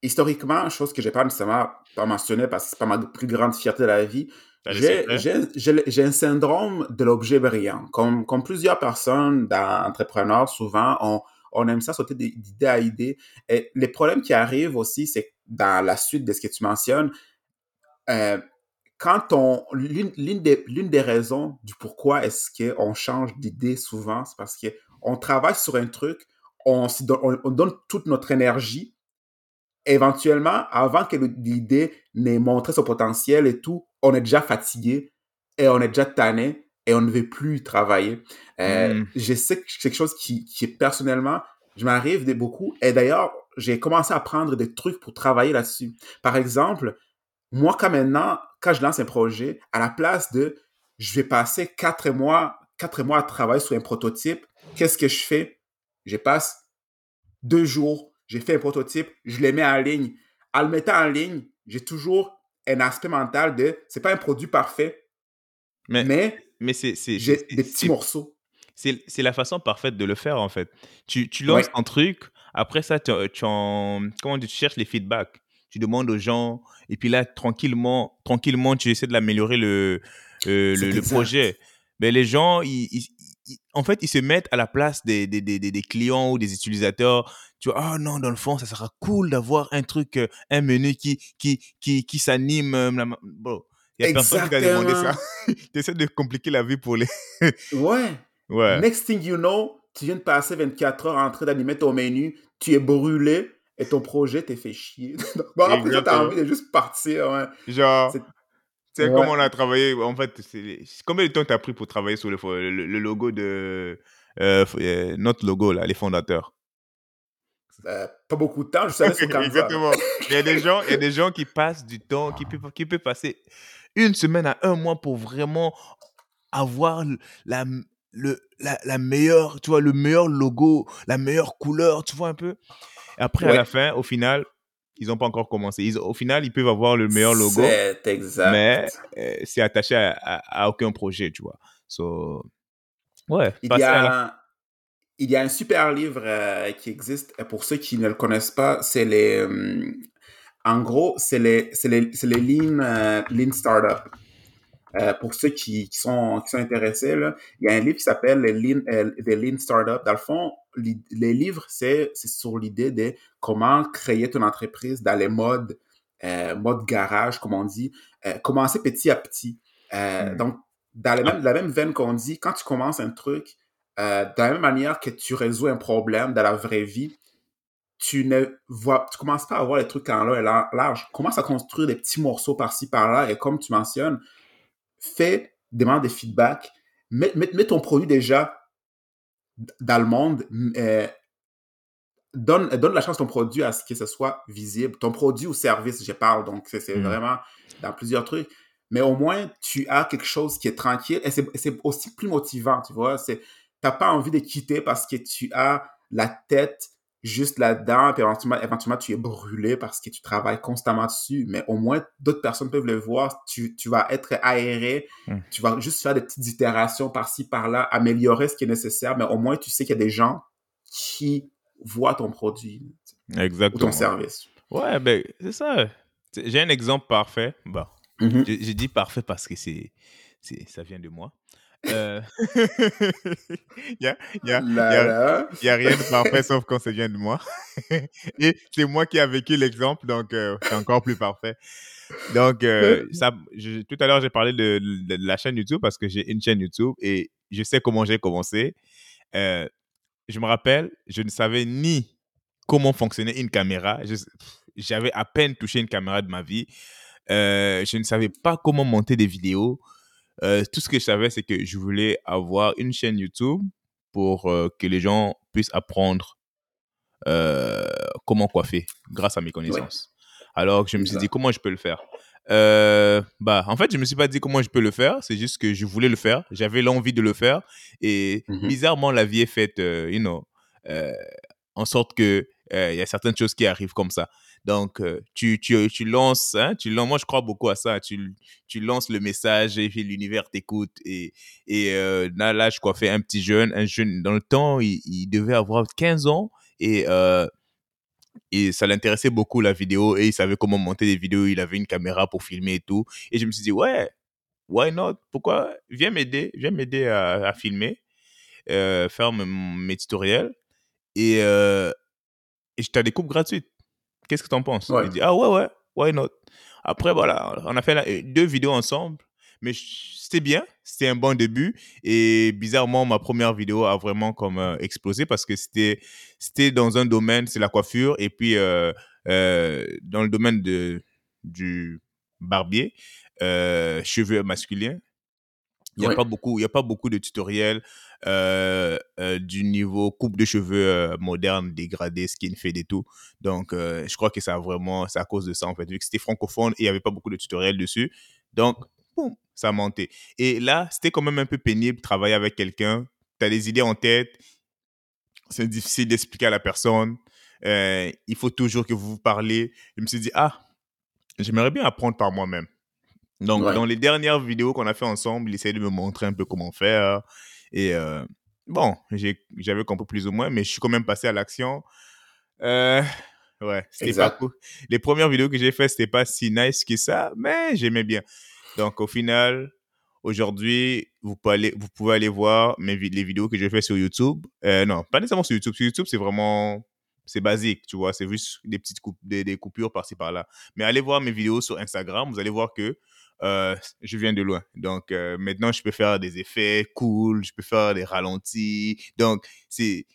historiquement, chose que je n'ai pas nécessairement pas mentionné parce que c'est pas ma plus grande fierté de la vie, j'ai un syndrome de l'objet brillant. Comme, comme plusieurs personnes, entrepreneurs, souvent, on, on aime ça sauter d'idée à idée. Et les problèmes qui arrivent aussi, c'est dans la suite de ce que tu mentionnes, euh, quand on. L'une des, des raisons du pourquoi est-ce qu'on change d'idée souvent, c'est parce qu'on travaille sur un truc, on, on donne toute notre énergie, éventuellement, avant que l'idée n'ait montré son potentiel et tout, on est déjà fatigué et on est déjà tanné et on ne veut plus travailler. Euh, hmm. Je sais que c'est quelque chose qui, qui personnellement, je m'arrive de beaucoup. Et d'ailleurs, j'ai commencé à prendre des trucs pour travailler là-dessus. Par exemple, moi, quand maintenant, quand je lance un projet, à la place de je vais passer quatre mois, quatre mois à travailler sur un prototype, qu'est-ce que je fais? Je passe deux jours, j'ai fait un prototype, je le mets en ligne. En le mettant en ligne, j'ai toujours un aspect mental de c'est pas un produit parfait, mais, mais, c'est, j'ai des petits morceaux. C'est, la façon parfaite de le faire en fait. Tu, tu lances un truc, après ça, tu, tu, comment tu cherches les feedbacks. Tu demandes aux gens, et puis là, tranquillement, tranquillement tu essaies de l'améliorer le, euh, le, le, projet. Mais les gens, ils, en fait, ils se mettent à la place des, des, des, des clients ou des utilisateurs. Tu vois, oh non, dans le fond, ça sera cool d'avoir un truc, euh, un menu qui, qui, qui, qui s'anime. Euh, bon, il y a personne qui a demandé ça. tu (laughs) essaies de compliquer la vie pour les. (laughs) ouais. Ouais. Next thing you know, tu viens de passer 24 heures en train d'animer ton menu, tu es brûlé et ton projet t'est fait chier. (laughs) bon, après, t'as envie de juste partir. Ouais. Genre, tu sais, comme on a travaillé, en fait, combien de temps t'as pris pour travailler sur le, le, logo de euh, euh, notre logo, là, les fondateurs? Euh, Pas beaucoup de temps, je savais Canva. Exactement. il, y a des gens, il y a des gens qui passent du temps, qui peuvent, qui peuvent passer une semaine à un mois pour vraiment avoir la, le, la, la, meilleure, tu vois, le meilleur logo, la meilleure couleur, tu vois un peu. Et après, à la fin, au final, ils n'ont pas encore commencé. Ils, au final, ils peuvent avoir le meilleur logo. C'est exact. Mais euh, c'est attaché à, aucun projet, tu vois. So, ouais. Il y, a, il y a un super livre euh, qui existe. Pour ceux qui ne le connaissent pas, c'est les. Euh, en gros, c'est les, les, les lean, lean Startup. Euh, pour ceux qui, qui, sont, qui sont intéressés, là, il y a un livre qui s'appelle les Lean, euh, Lean Startup. Dans le fond, les livres, c'est sur l'idée de comment créer ton entreprise dans les modes, euh, mode garage, comme on dit, euh, commencer petit à petit. Euh, hmm. Donc, dans la même, la même veine qu'on dit, quand tu commences un truc, euh, de la même manière que tu résous un problème dans la vraie vie, tu ne vois, tu commences pas à voir les trucs en long et large. Commence à construire des petits morceaux par-ci, par-là. Et comme tu mentionnes, fais, demande des feedbacks, mets, mets, ton produit déjà dans le monde, euh, donne, donne la chance ton produit à ce que ce soit visible. Ton produit ou service, je parle, donc c'est mm. vraiment dans plusieurs trucs. Mais au moins, tu as quelque chose qui est tranquille et c'est aussi plus motivant, tu vois. C'est t'as pas envie de quitter parce que tu as la tête juste là-dedans, puis éventuellement, éventuellement, tu es brûlé parce que tu travailles constamment dessus, mais au moins, d'autres personnes peuvent le voir, tu, tu vas être aéré, Mm. tu vas juste faire des petites itérations par-ci, par-là, améliorer ce qui est nécessaire, mais au moins, tu sais qu'il y a des gens qui voient ton produit ou ton Exactement. service. Ouais, ben, c'est ça. J'ai un exemple parfait. Bon, Mhm. j'ai dit parfait parce que c'est, c'est, ça vient de moi. Euh, (laughs) Il y a, y a- rien de parfait sauf quand ça vient de moi. (laughs) Et c'est moi qui ai vécu l'exemple, donc euh, c'est encore plus parfait. Donc, euh, (laughs) ça, je- tout à l'heure, j'ai parlé de, de- de la chaîne YouTube parce que j'ai une chaîne YouTube et je sais comment j'ai commencé. Euh, je me rappelle, je ne savais ni comment fonctionnait une caméra. J'avais à peine touché une caméra de ma vie. Euh, je ne savais pas comment monter des vidéos. Euh, tout ce que je savais, c'est que je voulais avoir une chaîne YouTube pour euh, que les gens puissent apprendre euh, comment coiffer grâce à mes connaissances. Alors je me suis dit, comment je peux le faire? Bah, en fait, je me suis pas dit comment je peux le faire. C'est juste que je voulais le faire. J'avais l'envie de le faire. Et Mhm. bizarrement, la vie est faite, you know, en sorte que il y a certaines choses qui arrivent comme ça. Donc, euh, tu, tu, tu lances, hein, tu moi je crois beaucoup à ça, tu, tu lances le message et puis l'univers t'écoute. Et, et euh, là, là, je coiffais un petit jeune, un jeune, dans le temps, il, devait avoir 15 ans et, euh, et ça l'intéressait beaucoup la vidéo et il savait comment monter des vidéos, il avait une caméra pour filmer et tout. Et je me suis dit, ouais, why not Pourquoi Viens m'aider, viens m'aider à, filmer, euh, faire mes tutoriels et, et je t'ai des coupes gratuites. Qu'est-ce que t'en penses? Ouais. Il dit ah ouais ouais, why not? Après voilà, on a fait la- deux vidéos ensemble, mais c'était bien, c'était un bon début et bizarrement ma première vidéo a vraiment comme euh, explosé parce que c'était c'était dans un domaine, c'est la coiffure et puis euh, euh, dans le domaine de du barbier, cheveux masculins. Il n'y a pas beaucoup, il y a pas beaucoup de tutoriels euh, euh, du niveau coupe de cheveux euh, moderne, dégradé, skin fade et tout. Donc, je crois que ça a vraiment, c'est à cause de ça en fait, vu que c'était francophone et il n'y avait pas beaucoup de tutoriels dessus. Donc, boum, ça a monté. Et là, c'était quand même un peu pénible de travailler avec quelqu'un. Tu as des idées en tête, c'est difficile d'expliquer à la personne. Il faut toujours que vous vous parlez. Je me suis dit, ah, j'aimerais bien apprendre par moi-même. Donc, Ouais. dans les dernières vidéos qu'on a fait ensemble, il essayait de me montrer un peu comment faire. Et euh, bon, j'avais compris plus ou moins, mais je suis quand même passé à l'action. Euh, ouais, c'était pas cool. Les premières vidéos que j'ai faites, c'était pas si nice que ça, mais j'aimais bien. Donc, au final, aujourd'hui, vous, pouvez aller- vous pouvez aller voir mes, les vidéos que j'ai fait sur YouTube. Euh, non, pas nécessairement sur YouTube. Sur YouTube, c'est vraiment. C'est basique, tu vois. C'est juste des petites coupes, des, des coupures par-ci par-là. Mais allez voir mes vidéos sur Instagram. Vous allez voir que euh, je viens de loin. Donc, euh, maintenant, je peux faire des effets cool. Je peux faire des ralentis. Donc, c'est.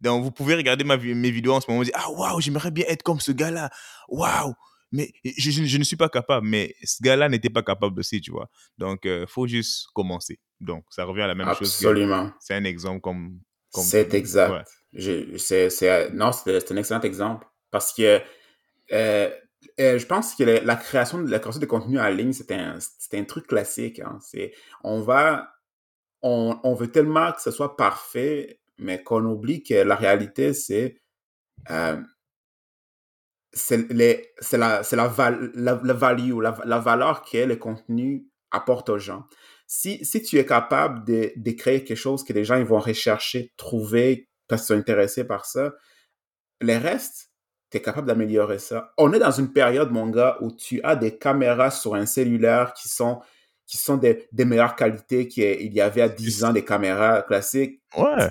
Donc, vous pouvez regarder ma, mes vidéos en ce moment et dire Ah, waouh, j'aimerais bien être comme ce gars-là. Waouh! Mais je, je- je ne suis pas capable. Mais ce gars-là n'était pas capable aussi, tu vois. Donc, il faut juste commencer. Donc, ça revient à la même chose. Absolument. C'est un exemple comme. C'est exact. Ouais. C'est, non, c'est, c'est un excellent exemple. Parce que euh, euh, je pense que la, création, de- la création de contenu en ligne, c'est un, un truc classique. hein. C'est, on va. On, on veut tellement que ce soit parfait, mais qu'on oublie que la réalité, c'est. euh, c'est, la, la, la, value, la valeur que le contenu apporte aux gens. Si, si tu es capable de, de créer quelque chose que les gens ils vont rechercher, trouver, parce qu'ils sont intéressés par ça, le reste, tu es capable d'améliorer ça. On est dans une période, mon gars, où tu as des caméras sur un cellulaire qui sont, qui sont des, des meilleures qualités qu'il y avait à 10 ans, des caméras classiques. Ouais.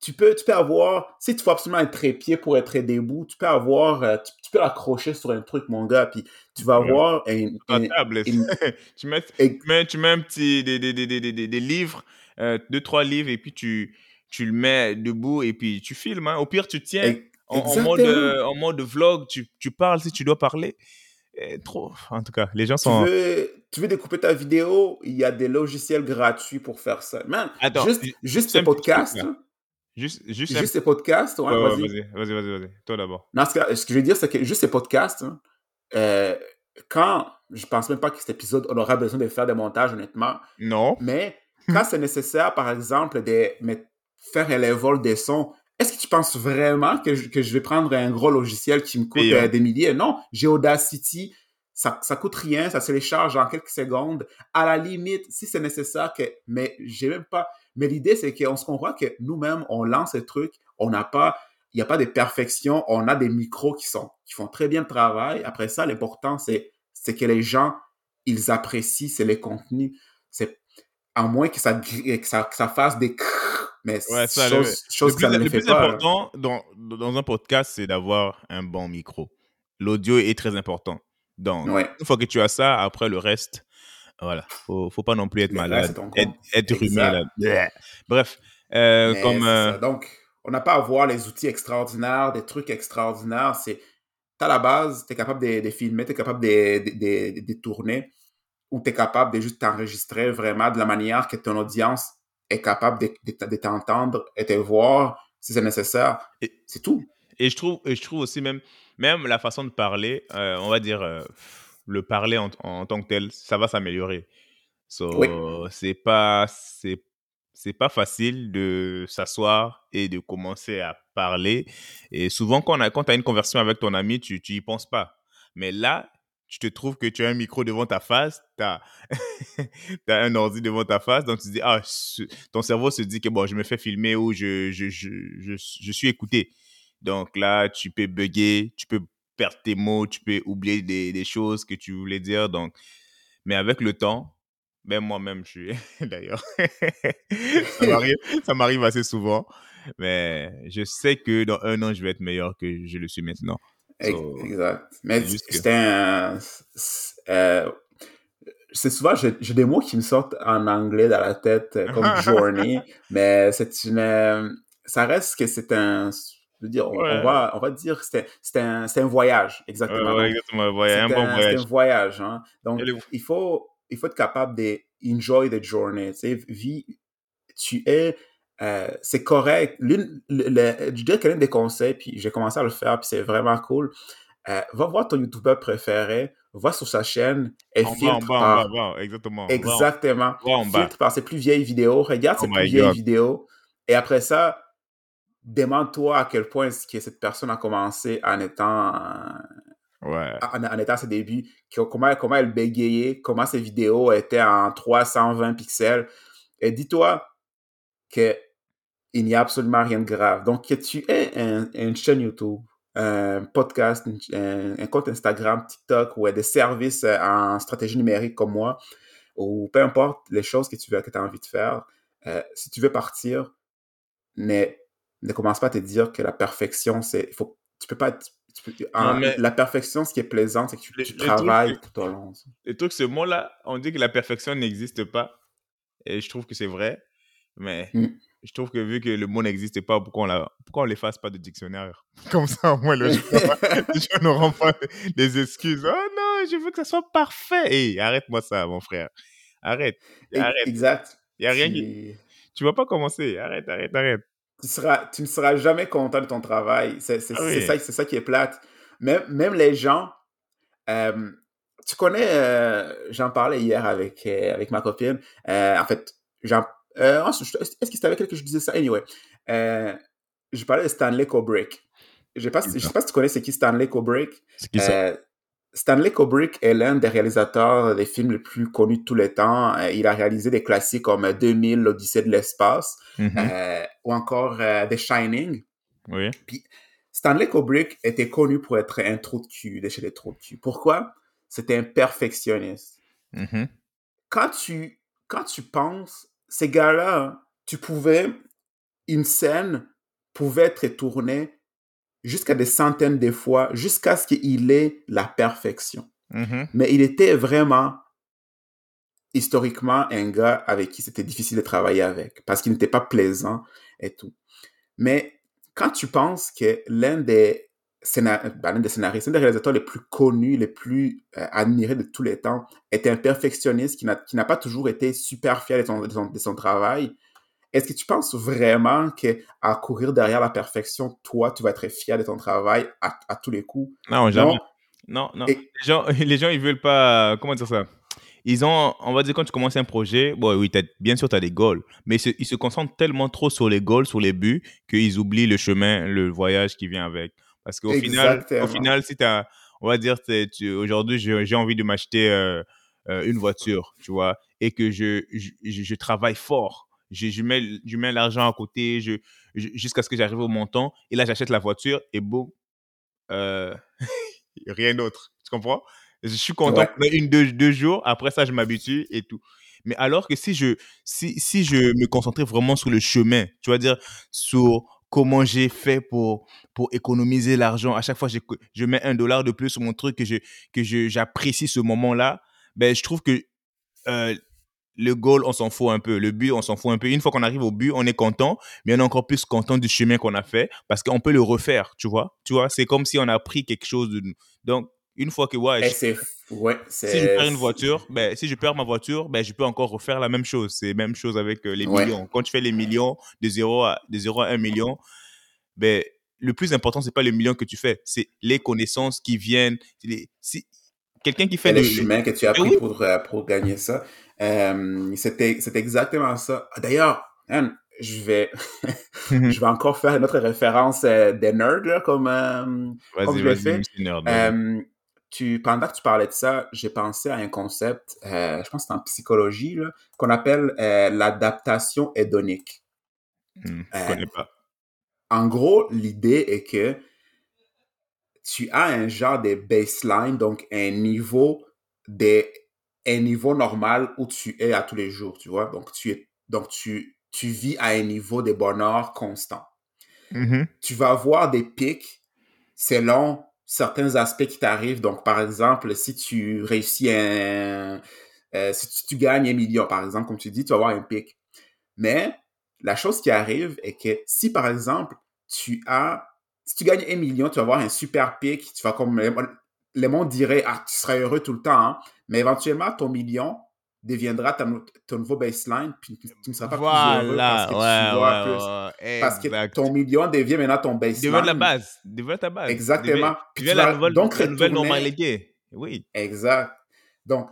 Tu peux, tu peux avoir, si tu faut absolument un trépied pour être debout, tu peux avoir, euh, tu, tu peux l'accrocher sur un truc, mon gars, puis tu vas Ouais. avoir table. une- (laughs) tu, mets, et- tu, mets, tu mets un petit. des, des, des, des, des, des- des livres, euh, deux, trois livres, et puis tu, tu le mets debout, et puis tu filmes. hein. Au pire, tu tiens. et- En, en mode, euh, en mode vlog, tu, tu parles si tu dois parler. Et trop. En tout cas, les gens tu sont. veux, tu veux découper ta vidéo, il y a des logiciels gratuits pour faire ça. Man, Attends, juste, ju- juste truc, là. hein, Juste, juste, juste ces podcasts, ouais, Ouais, ouais, vas-y. vas-y, vas-y, vas-y, vas-y. Toi d'abord. Non, ce que, ce que je veux dire, c'est que juste ces podcasts, hein, euh, quand, je pense même pas que cet épisode, on aura besoin de faire des montages, honnêtement, Non. mais (laughs) quand c'est nécessaire, par exemple, de faire un level des sons, est-ce que tu penses vraiment que je, que je vais prendre un gros logiciel qui me coûte euh, des milliers? Non, j'ai Audacity, ça, ça coûte rien, ça se télécharge en quelques secondes. À la limite, si c'est nécessaire que, mais j'ai même pas, mais l'idée c'est qu'on se comprend que nous-mêmes, on lance ces trucs, on n'a pas, il n'y a pas de perfection, on a des micros qui sont, qui font très bien le travail. Après ça, l'important c'est, c'est que les gens, ils apprécient, c'est les contenus. C'est, à moins que ça, gr- que ça, que ça fasse des crrr, mais Ouais, ça, chose, le, chose le que ça plus, le fait plus pas. là. important dans, dans un podcast, c'est d'avoir un bon micro. L'audio est très important. Donc, Ouais. une fois que tu as ça, après le reste, voilà, faut, faut pas non plus être malade, compte. être, être rumé là. Bref, euh, comme euh. Donc, on n'a pas à voir les outils extraordinaires, des trucs extraordinaires. C'est, t'as la base, t'es capable de, de filmer, t'es capable de, de, de- de tourner, ou t'es capable de juste t'enregistrer vraiment de la manière que ton audience est capable de, de, de t'entendre et te voir si c'est nécessaire. Et- C'est tout. Et je trouve, et je trouve aussi même, même la façon de parler, euh, on va dire, euh, le parler en, en tant que tel, ça va s'améliorer. So, Oui. c'est pas, c'est, c'est pas facile de s'asseoir et de commencer à parler. Et souvent, quand, on a, quand tu as une conversation avec ton ami, tu, tu y penses pas. Mais là, tu te trouves que tu as un micro devant ta face, tu (laughs) as, un ordi devant ta face, donc tu te dis, ah, ton cerveau se dit que bon, je me fais filmer ou je, je, je, je, suis écouté. Donc là, tu peux bugger, tu peux perdre tes mots, tu peux oublier des, des choses que tu voulais dire. Donc, mais avec le temps, même moi-même, je suis (laughs) d'ailleurs, (laughs) ça m'arrive assez souvent. Mais je sais que dans un an, je vais être meilleur que je le suis maintenant. So, exact. Mais c'est un. c'est- euh, c'est souvent, j'ai des mots qui me sortent en anglais dans la tête, euh, comme (laughs) journey, mais c'est une. euh, Ça reste que c'est un. Je veux dire, on, va, on va dire que c'est c'est un, un voyage, exactement. ouais, exactement. C'est un bon voyage. c'est un voyage. Hein? Donc, il faut, il faut être capable de enjoy the journey. Tu sais, vis, tu es, euh, c'est correct. L'une, le, le- je dirais que l'un des conseils, puis j'ai commencé à le faire, puis c'est vraiment cool. euh, va voir ton YouTuber préféré, va sur sa chaîne et en filtre bas, en par exactement. Va en- exactement, va filtre par ses plus vieilles vidéos, regarde Oh ses plus vieilles vidéos, et après ça, demande-toi à quel point est-ce que cette personne a commencé en étant Ouais. en, en étant à ses débuts, comment, comment elle bégayait, comment ses vidéos étaient en 320 pixels. Et dis-toi que il n'y a absolument rien de grave. Donc, que tu aies un, une chaîne YouTube, un podcast, un, un compte Instagram, TikTok ou des services euh, en stratégie numérique comme moi, ou peu importe les choses que tu veux, que tu as envie de faire, euh, si tu veux partir, ne, ne commence pas à te dire que la perfection, c'est. Faut, tu peux pas être- tu peux- en- mais- La perfection, ce qui est plaisant, c'est que tu, travailles tout au long. Le truc, ce mot-là, on dit que la perfection n'existe pas. Et je trouve que c'est vrai. Mais Mm. Je trouve que vu que le mot n'existe pas, pourquoi on la, pourquoi on l'efface pas de dictionnaire? (laughs) Comme ça, au moins, le gens les gens n'auront pas des excuses. Oh non, je veux que ça soit parfait. Hé, arrête-moi ça, mon frère. Arrête. Arrête. Exact. Il n'y a rien qui... Tu- Tu vas pas commencer. Arrête, arrête, arrête. tu, seras, tu ne seras jamais content de ton travail. C'est Ah oui. ça, c'est ça qui est plate. Même, même les gens, euh, tu connais, euh, j'en parlais hier avec, euh, avec ma copine. Euh, en fait, j'en- euh, je- est-ce que c'était avec elle que je disais ça? Anyway, euh, je parlais de Stanley Kubrick. Je ne sais, pas si- je sais pas si tu connais c'est qui Stanley Kubrick. C'est qui ça? Euh, Stanley Kubrick est l'un des réalisateurs des films les plus connus de tous les temps. Euh, il a réalisé des classiques comme 2000, l'Odyssée de l'espace, Mhm. euh, ou encore The Shining. Oui. Stanley Kubrick était connu pour être un trou de cul de chez les trous de cul. Pourquoi? C'était un perfectionniste. Mhm. Quand tu, quand tu penses, ces gars-là, tu pouvais, une scène pouvait être tournée jusqu'à des centaines de fois, jusqu'à ce qu'il ait la perfection. Mhm. Mais il était vraiment, historiquement, un gars avec qui c'était difficile de travailler avec, parce qu'il n'était pas plaisant et tout. Mais quand tu penses que l'un des, l'un des scénaristes, l'un des réalisateurs les plus connus, les plus euh, admirés de tous les temps, était un perfectionniste qui n'a pas toujours été super fier de son, de son, de son travail, est-ce que tu penses vraiment qu'à courir derrière la perfection, toi, tu vas être fier de ton travail à, à tous les coups? Non, jamais. Non. Non, non. Et- Les, gens, (laughs) les gens, ils veulent pas. Comment dire ça? Ils ont, on va dire, quand tu commences un projet, bon, oui, bien sûr, tu as des goals, mais ils se, ils se concentrent tellement trop sur les goals, sur les buts, qu'ils oublient le chemin, le voyage qui vient avec. Parce qu'au final, au final, si tu as, on va dire, aujourd'hui, j'ai envie de m'acheter euh, euh, une voiture, tu vois, et que je, je, travaille fort. Je, je mets, je mets l'argent à côté je, jusqu'à ce que j'arrive au montant, et là, j'achète la voiture, et boum, euh, (laughs) rien d'autre. Tu comprends? Je suis content Ouais. une, deux, deux jours. Après ça, je m'habitue et tout. Mais alors que si je, si, si je me concentrais vraiment sur le chemin, tu vas dire, sur comment j'ai fait pour, pour économiser l'argent. À chaque fois, je, je mets un dollar de plus sur mon truc, que je, que je, j'apprécie ce moment-là. Ben, je trouve que euh, le goal, on s'en fout un peu. Le but, on s'en fout un peu. Une fois qu'on arrive au but, on est content, mais on est encore plus content du chemin qu'on a fait parce qu'on peut le refaire, tu vois. Tu vois, c'est comme si on a appris quelque chose de nous. Donc, une fois que, ouais, je- ouais, si je perds une voiture, ben, si je perds ma voiture, ben, je peux encore refaire la même chose. C'est la même chose avec euh, les Ouais. millions. Quand tu fais les millions de 0 à, de 0 à 1 million, ben, le plus important, c'est pas les millions que tu fais, c'est les connaissances qui viennent. Les, si, quelqu'un qui fait le chemin que tu as Eh pris oui. pour, euh, pour gagner ça. Euh, c'était, exactement ça. D'ailleurs, Anne, je vais, (laughs) je vais encore faire une autre référence euh, des nerds, là, comme, euh, comme Vas-y, je l'ai fait. Nerd, vas-y. Euh, tu, pendant que tu parlais de ça, j'ai pensé à un concept, euh, je pense que c'est en psychologie, là, qu'on appelle euh, l'adaptation hédonique. Hmm, je euh, connais pas. En gros, l'idée est que tu as un genre de baseline, donc un niveau de, un niveau normal où tu es à tous les jours, tu vois? Donc tu es, donc tu, tu vis à un niveau de bonheur constant. Mhm. Tu vas avoir des pics selon certains aspects qui t'arrivent. Donc, par exemple, si tu réussis un, euh, si tu, gagnes un million, par exemple, comme tu dis, tu vas avoir un pic. Mais la chose qui arrive est que si, par exemple, tu as, si tu gagnes un million, tu vas avoir un super pic, tu vas comme, le monde dirait, ah, tu seras heureux tout le temps, hein. mais éventuellement, ton million deviendra ton, ton nouveau baseline, puis tu ne seras pas plus heureux parce que tu vas plus. ouais, Parce que ton million devient maintenant ton baseline. Devient la base. Devient ta base. Exactement. Devient, Puis devient tu la nouvelle, donc la nouvelle retourner- normalité. Oui. Exact. Donc,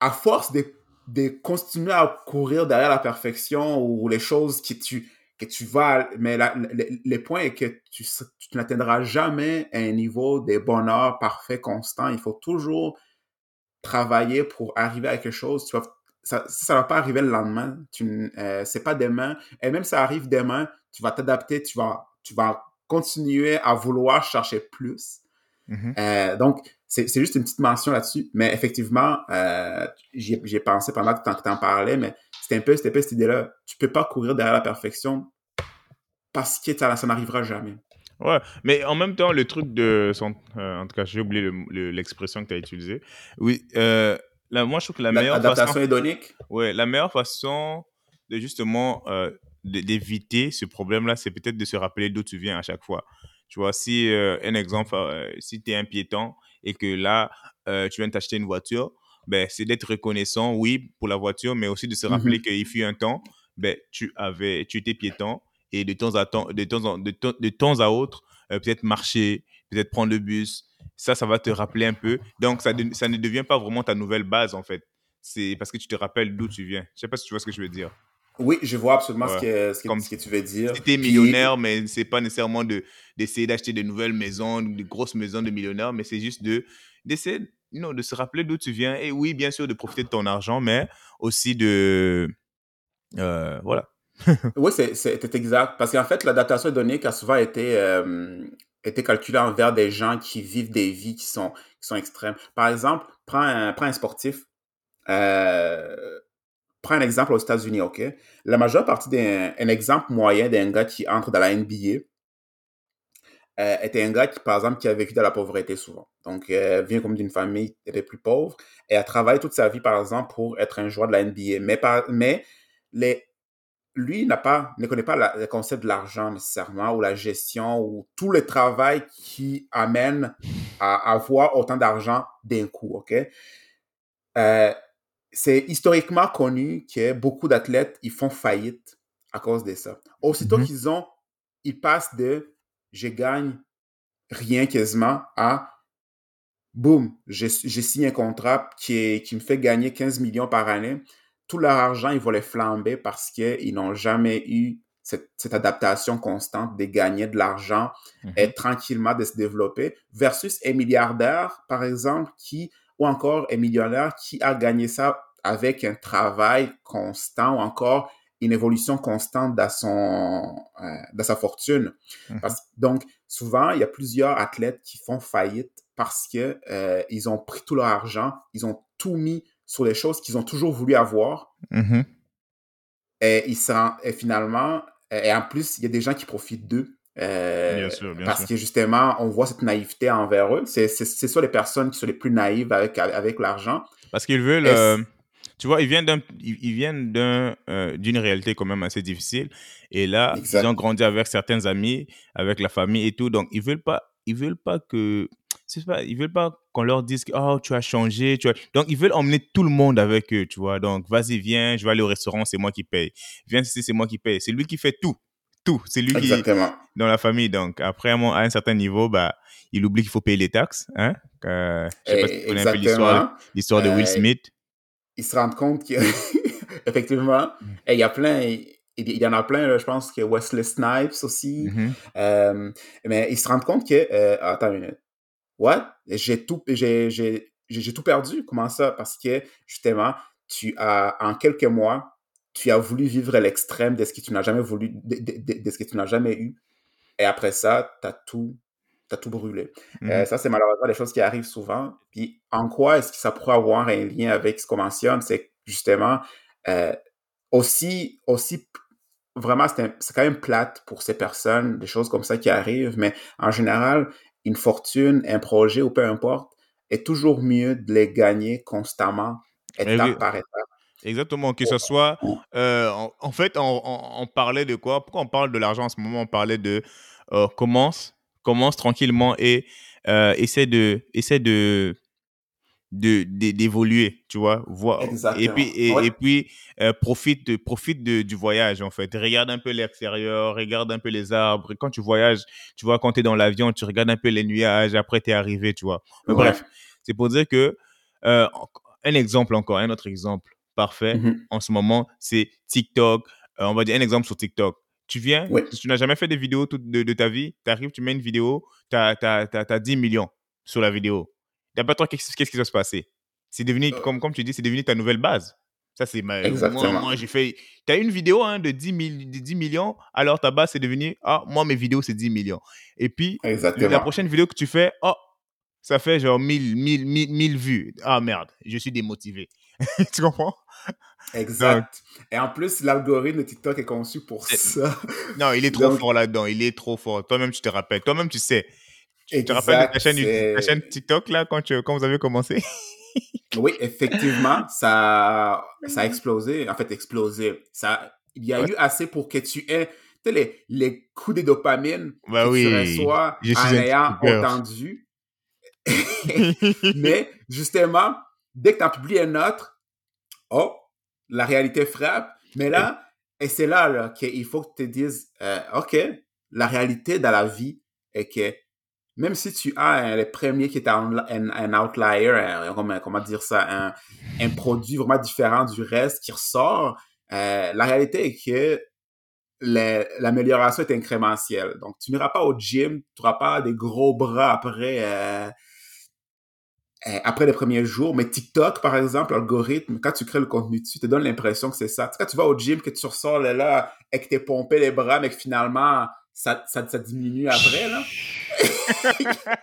à force de, de continuer à courir derrière la perfection ou les choses que tu, que tu vas... Mais la- le, le point est que tu, tu n'atteindras jamais un niveau de bonheur parfait, constant. Il faut toujours travailler pour arriver à quelque chose. Tu vas, ça ne va pas arriver le lendemain. Tu, euh, c'est pas demain. Et même si ça arrive demain, tu vas t'adapter, tu vas, tu vas continuer à vouloir chercher plus. Mhm. Euh, donc, c'est c'est juste une petite mention là-dessus. Mais effectivement, euh, j'y ai- j'y ai pensé pendant que tu en parlais, mais c'était un peu, c'était un peu cette idée-là. Tu peux pas courir derrière la perfection parce que ça, ça n'arrivera jamais. Ouais, mais en même temps, le truc de. son- euh, en tout cas, j'ai oublié le- le- l'expression que tu as utilisée. Oui, euh, là, moi, je trouve que la meilleure L'adaptation façon. hédonique, Ouais, la meilleure façon de justement euh, d'éviter ce problème-là, c'est peut-être de se rappeler d'où tu viens à chaque fois. Tu vois, si, un exemple, si tu es un piéton et que là, tu viens de t'acheter une voiture, ben, c'est d'être reconnaissant, oui, pour la voiture, mais aussi de se rappeler Mhm. qu'il fut un temps, ben, tu, avais, tu étais piéton et de temps à, temps, de temps, en- de temps, de temps à autre, euh, peut-être marcher, peut-être prendre le bus. Ça, ça va te rappeler un peu. Donc, ça, de- ça ne devient pas vraiment ta nouvelle base, en fait c'est parce que tu te rappelles d'où tu viens. Je sais pas si tu vois ce que je veux dire. oui, je vois absolument ce, que, ce, que, Comme ce que tu veux dire. Si tu es Puis- millionnaire, mais c'est pas nécessairement de d'essayer d'acheter de nouvelles maisons, de grosses maisons de millionnaires, mais c'est juste de d'essayer you know, de se rappeler d'où tu viens. Et oui, bien sûr, de profiter de ton argent, mais aussi de euh, voilà. (laughs) Oui, c'est exact. Parce qu'en fait, l'adaptation hédonique a souvent été, euh, été calculée envers des gens qui vivent des vies qui sont, extrêmes. Par exemple, prends un, sportif. Euh, prends un exemple aux États-Unis, OK? La majeure partie d'un un exemple moyen d'un gars qui entre dans la NBA euh, était un gars qui, par exemple, qui a vécu dans la pauvreté souvent. Donc, euh, vient comme d'une famille des plus pauvres et a travaillé toute sa vie, par exemple, pour être un joueur de la NBA. Mais les, lui n'a pas, ne connaît pas la, le concept de l'argent nécessairement, ou la gestion, ou tout le travail qui amène à avoir autant d'argent d'un coup, OK? Euh, c'est historiquement connu que beaucoup d'athlètes, ils font faillite à cause de ça. Aussitôt Mhm. qu'ils ont, ils passent de « je gagne rien quasiment » à boum, j'ai signé un contrat qui, qui me fait gagner 15 millions par année. Tout leur argent, ils vont les flamber parce qu'ils n'ont jamais eu cette, cette, adaptation constante de gagner de l'argent Mhm. et tranquillement de se développer versus un milliardaire, par exemple, qui, ou encore un millionnaire qui a gagné ça avec un travail constant ou encore une évolution constante dans, son, euh, dans sa fortune. Mhm. Parce, donc, souvent, il y a plusieurs athlètes qui font faillite parce que euh, ont pris tout leur argent, ils ont tout mis sur les choses qu'ils ont toujours voulu avoir. Mhm. Et, ils et finalement, et en plus, il y a des gens qui profitent d'eux. euh, Bien sûr, bien parce sûr. que justement, on voit cette naïveté envers eux. C'est ça les personnes qui sont les plus naïves avec, avec l'argent. Parce qu'ils veulent. Euh, tu vois, ils viennent d'un, ils ils viennent d'un, euh, d'une réalité quand même assez difficile. Et là, Exact. ils ont grandi avec certains amis, avec la famille et tout. Donc, ils veulent pas, ils veulent pas que, c'est pas, ils veulent pas qu'on leur dise que oh tu as changé, tu as. Donc, ils veulent emmener tout le monde avec eux, tu vois. Donc, vas-y, viens, je vais aller au restaurant, c'est moi qui paye. Viens ici, c'est moi qui paye. C'est lui qui fait tout, tout. C'est lui qui Exactement. dans la famille. Donc, après, à un, certain niveau, bah, il oublie qu'il faut payer les taxes, hein. Euh, je sais pas si tu connais un peu l'histoire, l'histoire de Will Euh, Smith. Ils se rendent compte que, (laughs) effectivement, et il y a plein, il y en a plein, là, je pense que Wesley Snipes aussi. Mhm. Euh, mais ils se rendent compte que, euh, attends une minute. What? J'ai tout, j'ai, tout perdu. Comment ça? Parce que, justement, tu as, en quelques mois, tu as voulu vivre l'extrême de ce que tu n'as jamais voulu, de, de- de- ce que tu n'as jamais eu. Et après ça, tu as tout, t'as tout brûlé. Euh, ça, c'est malheureusement des choses qui arrivent souvent. Puis, en quoi est-ce que ça pourrait avoir un lien avec ce qu'on mentionne? C'est justement, euh, aussi, aussi, vraiment, c'est quand même plate pour ces personnes, des choses comme ça qui arrivent, mais en général, une fortune, un projet ou peu importe, est toujours mieux de les gagner constamment, étape oui. par étape. Exactement, que ce soit. euh, en, en fait, on, on- on parlait de quoi? Pourquoi on parle de l'argent en ce moment? On parlait de euh, commence, commence tranquillement et euh, essaie de, essaie de, de, d'évoluer, tu vois. Vois, et puis, et, Ouais. et puis euh, profite, de- profite de- du voyage, en fait. Regarde un peu l'extérieur, regarde un peu les arbres. Quand tu voyages, tu vois, quand tu es dans l'avion, tu regardes un peu les nuages, après tu es arrivé, tu vois. Mais Ouais. bref, c'est pour dire que, euh, un exemple encore, un autre exemple parfait Mhm. en ce moment, c'est TikTok. Euh, on va dire un exemple sur TikTok. Tu viens, tu n'as jamais fait de vidéo toute de, de ta vie, tu arrives, tu mets une vidéo, tu as, 10 millions sur la vidéo. D'après toi, qu'est-ce qui va se passer? C'est devenu, Euh. comme, comme tu dis, c'est devenu ta nouvelle base. Ça, c'est ma. Moi, Exactement. moi j'ai fait. Tu as une vidéo hein, de, 10 mille- de 10 millions, alors ta base, c'est devenu, ah, moi, mes vidéos, c'est 10 millions. Et puis, la prochaine vidéo que tu fais, oh, ça fait genre 1000, 1000, 1000, 1000 vues. Ah merde, je suis démotivé. (laughs) tu comprends? Exact. Et en plus, l'algorithme de TikTok est conçu pour ça. Non, il est trop Donc- fort là-dedans. Il est trop fort. Toi-même, tu te rappelles. Toi-même, tu sais. Tu te rappelles de ta chaîne, c'est- ta chaîne TikTok là quand, tu, quand vous avez commencé? (laughs) Oui, effectivement, ça, ça a explosé. En fait, explosé. Ça, il y a Ouais. eu assez pour que tu aies tu sais, les, les coups de dopamine Bah que oui, tu reçois je en ayant entendu. (laughs) Mais justement, dès que tu en publies un autre, oh, la réalité frappe. Mais là, et c'est là, là qu'il faut que tu te dises, euh, OK, la réalité dans la vie est que même si tu as le premier qui est un, un, outlier, un- comment, dire ça, un, produit vraiment différent du reste qui ressort, euh, la réalité est que la- l'amélioration est incrémentielle. Donc, tu n'iras pas au gym, tu n'auras pas des gros bras après, euh, euh, après les premiers jours. Mais TikTok, par exemple, l'algorithme, quand tu crées le contenu dessus, te donne l'impression que c'est ça. Tu quand tu vas au gym, que tu ressors là, là et que t'es pompé les bras, mais que finalement, ça, ça, ça diminue après, là? (laughs)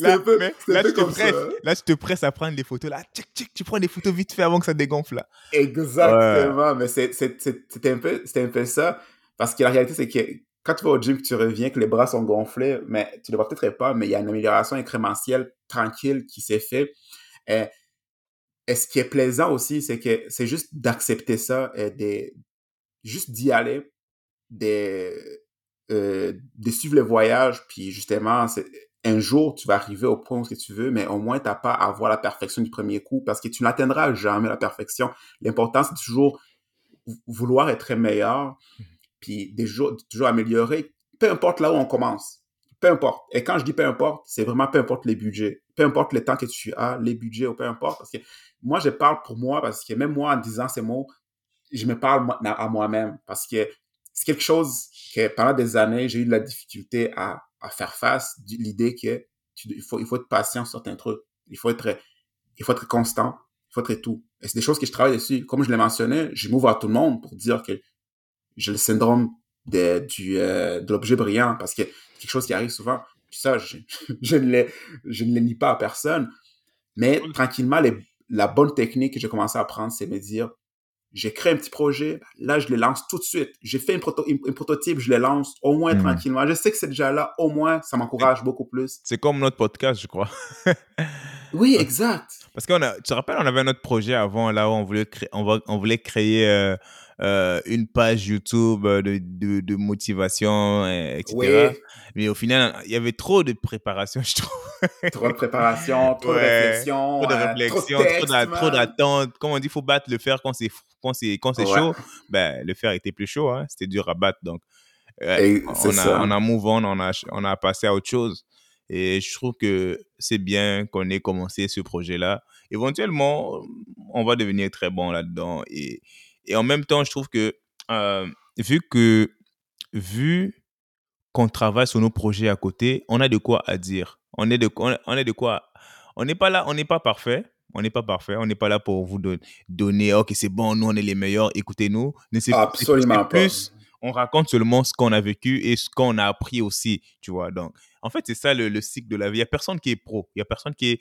Là, un peu, mais un là, peu tu te ça. là, presses à prendre des photos. Là, tchic, tchic, tu prends des photos vite fait avant que ça dégonfle. Là. Exactement, mais c'est- c'est- c'est c'est un, peu- un peu ça. Parce que la réalité, c'est que quand tu vas au gym, que tu reviens, que les bras sont gonflés, mais tu ne le vois peut-être pas, mais il y a une amélioration incrémentielle tranquille qui s'est faite. Euh, et ce qui est plaisant aussi, c'est que c'est juste d'accepter ça, et de, juste d'y aller, de, euh, de suivre le voyage, puis justement, c'est- un jour, tu vas arriver au point où tu veux, mais au moins, tu n'as pas à avoir la perfection du premier coup, parce que tu n'atteindras jamais la perfection. L'important, c'est toujours vou- vouloir être meilleur, puis des jours, toujours améliorer, peu importe là où on commence. peu importe. Et quand je dis peu importe, c'est vraiment peu importe les budgets, peu importe le temps que tu as, les budgets ou peu importe. Parce que moi, je parle pour moi parce que même moi, en disant ces mots, je me parle à moi-même parce que c'est quelque chose que pendant des années, j'ai eu de la difficulté à, à faire face. L'idée que il, faut, il faut être patient sur certains trucs. Il faut être, il faut être constant. Il faut être tout. Et c'est des choses que je travaille dessus. Comme je l'ai mentionné, je m'ouvre à tout le monde pour dire que j'ai le syndrome de, du, euh, de l'objet brillant parce que c'est quelque chose qui arrive souvent. Puis ça, je, (laughs) je, ne l'ai, je ne le nie pas à personne. Mais tranquillement, les, la bonne technique que j'ai commencé à apprendre, c'est me dire, j'ai créé un petit projet, là, je le lance tout de suite. J'ai fait une, prototype, je le lance au moins hmm. tranquillement. Je sais que c'est déjà là, au moins, ça m'encourage beaucoup plus. C'est comme notre podcast, je crois. (laughs) oui, exact. Parce a, tu te rappelles, on avait un autre projet avant, là où on voulait créer, on, on voulait créer euh, euh, une page YouTube euh, de, de, de motivation, etc. Mais au final, il y avait trop de préparation, (laughs) je trouve. trop de préparation, trop de réflexion. Trop de euh, réflexion, trop d'attente. Comme on dit, il faut battre le fer quand c'est quand c'est quand c'est chaud. Ben, le fer était plus chaud, hein. c'était dur à battre. Donc, on, a, on a move on, on a, on a passé à autre chose. Et je trouve que c'est bien qu'on ait commencé ce projet-là. Éventuellement, on va devenir très bon là-dedans. Et, et en même temps, je trouve que, euh, vu que, vu qu'on travaille sur nos projets à côté, on a de quoi à dire. On est de, on est de quoi. On n'est pas là, on n'est pas parfait. On n'est pas parfait. On n'est pas là pour vous donner, ok, c'est bon, nous, on est les meilleurs, écoutez-nous. Absolument plus, on raconte seulement ce qu'on a vécu et ce qu'on a appris aussi, tu vois. Donc, en fait, c'est ça le, le, cycle de la vie. Il n'y a personne qui est pro. Il n'y a personne qui est.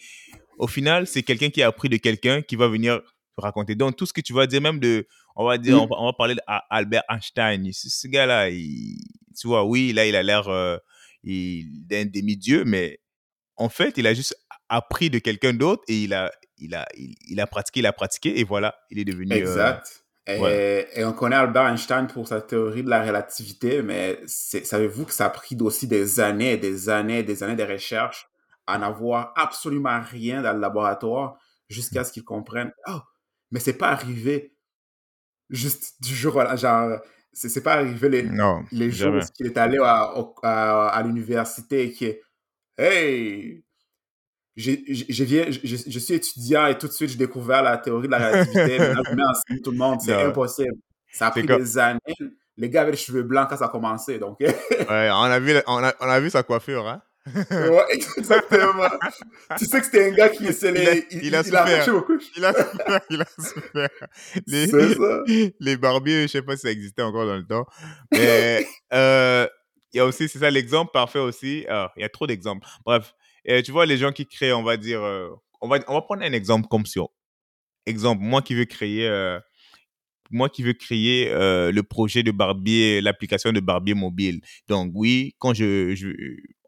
Au final, c'est quelqu'un qui a appris de quelqu'un qui va venir raconter. Donc, tout ce que tu vas dire, même de, on va dire, on, va, parler d'Albert Einstein. Ce, gars-là, tu vois, oui, là, il a l'air euh, d'un demi-dieu, mais en fait, il a juste appris de quelqu'un d'autre et il a, il, a, il, a pratiqué, il a pratiqué et voilà, il est devenu. Euh, exact. et, on connaît Albert Einstein pour sa théorie de la relativité, mais savez-vous que ça a pris aussi des années, des années, des années de recherche à n'avoir absolument rien dans le laboratoire jusqu'à ce qu'ils comprennent, oh, mais c'est pas arrivé juste du jour au genre c'est pas arrivé les, les jours où il est allé à, à, l'université et qui hey! Je, je, viens, je, je, suis étudiant et tout de suite j'ai découvert la théorie de la relativité. (laughs) Maintenant je mets enseigner tout le monde c'est impossible. Ça a pris des années. Les gars avaient les cheveux blancs quand ça a commencé donc. Ouais on a vu on a, on a vu sa coiffure hein ouais, (laughs) exactement. tu sais que c'était un gars qui essayait. Il, il, a, il, a beaucoup. Il a souffert. Il a souffert. (laughs) Les, ça. les barbiers, je sais pas si ça existait encore dans le temps. Mais euh, il y a aussi, c'est ça l'exemple parfait aussi. Ah, il y a trop d'exemples. Bref, tu vois, les gens qui créent, on va dire. Euh, on, va, on va prendre un exemple comme sur. Exemple, moi qui veux créer. Euh, moi qui veux créer le projet de barbier, l'application de barbier mobile. Donc oui, quand je, je,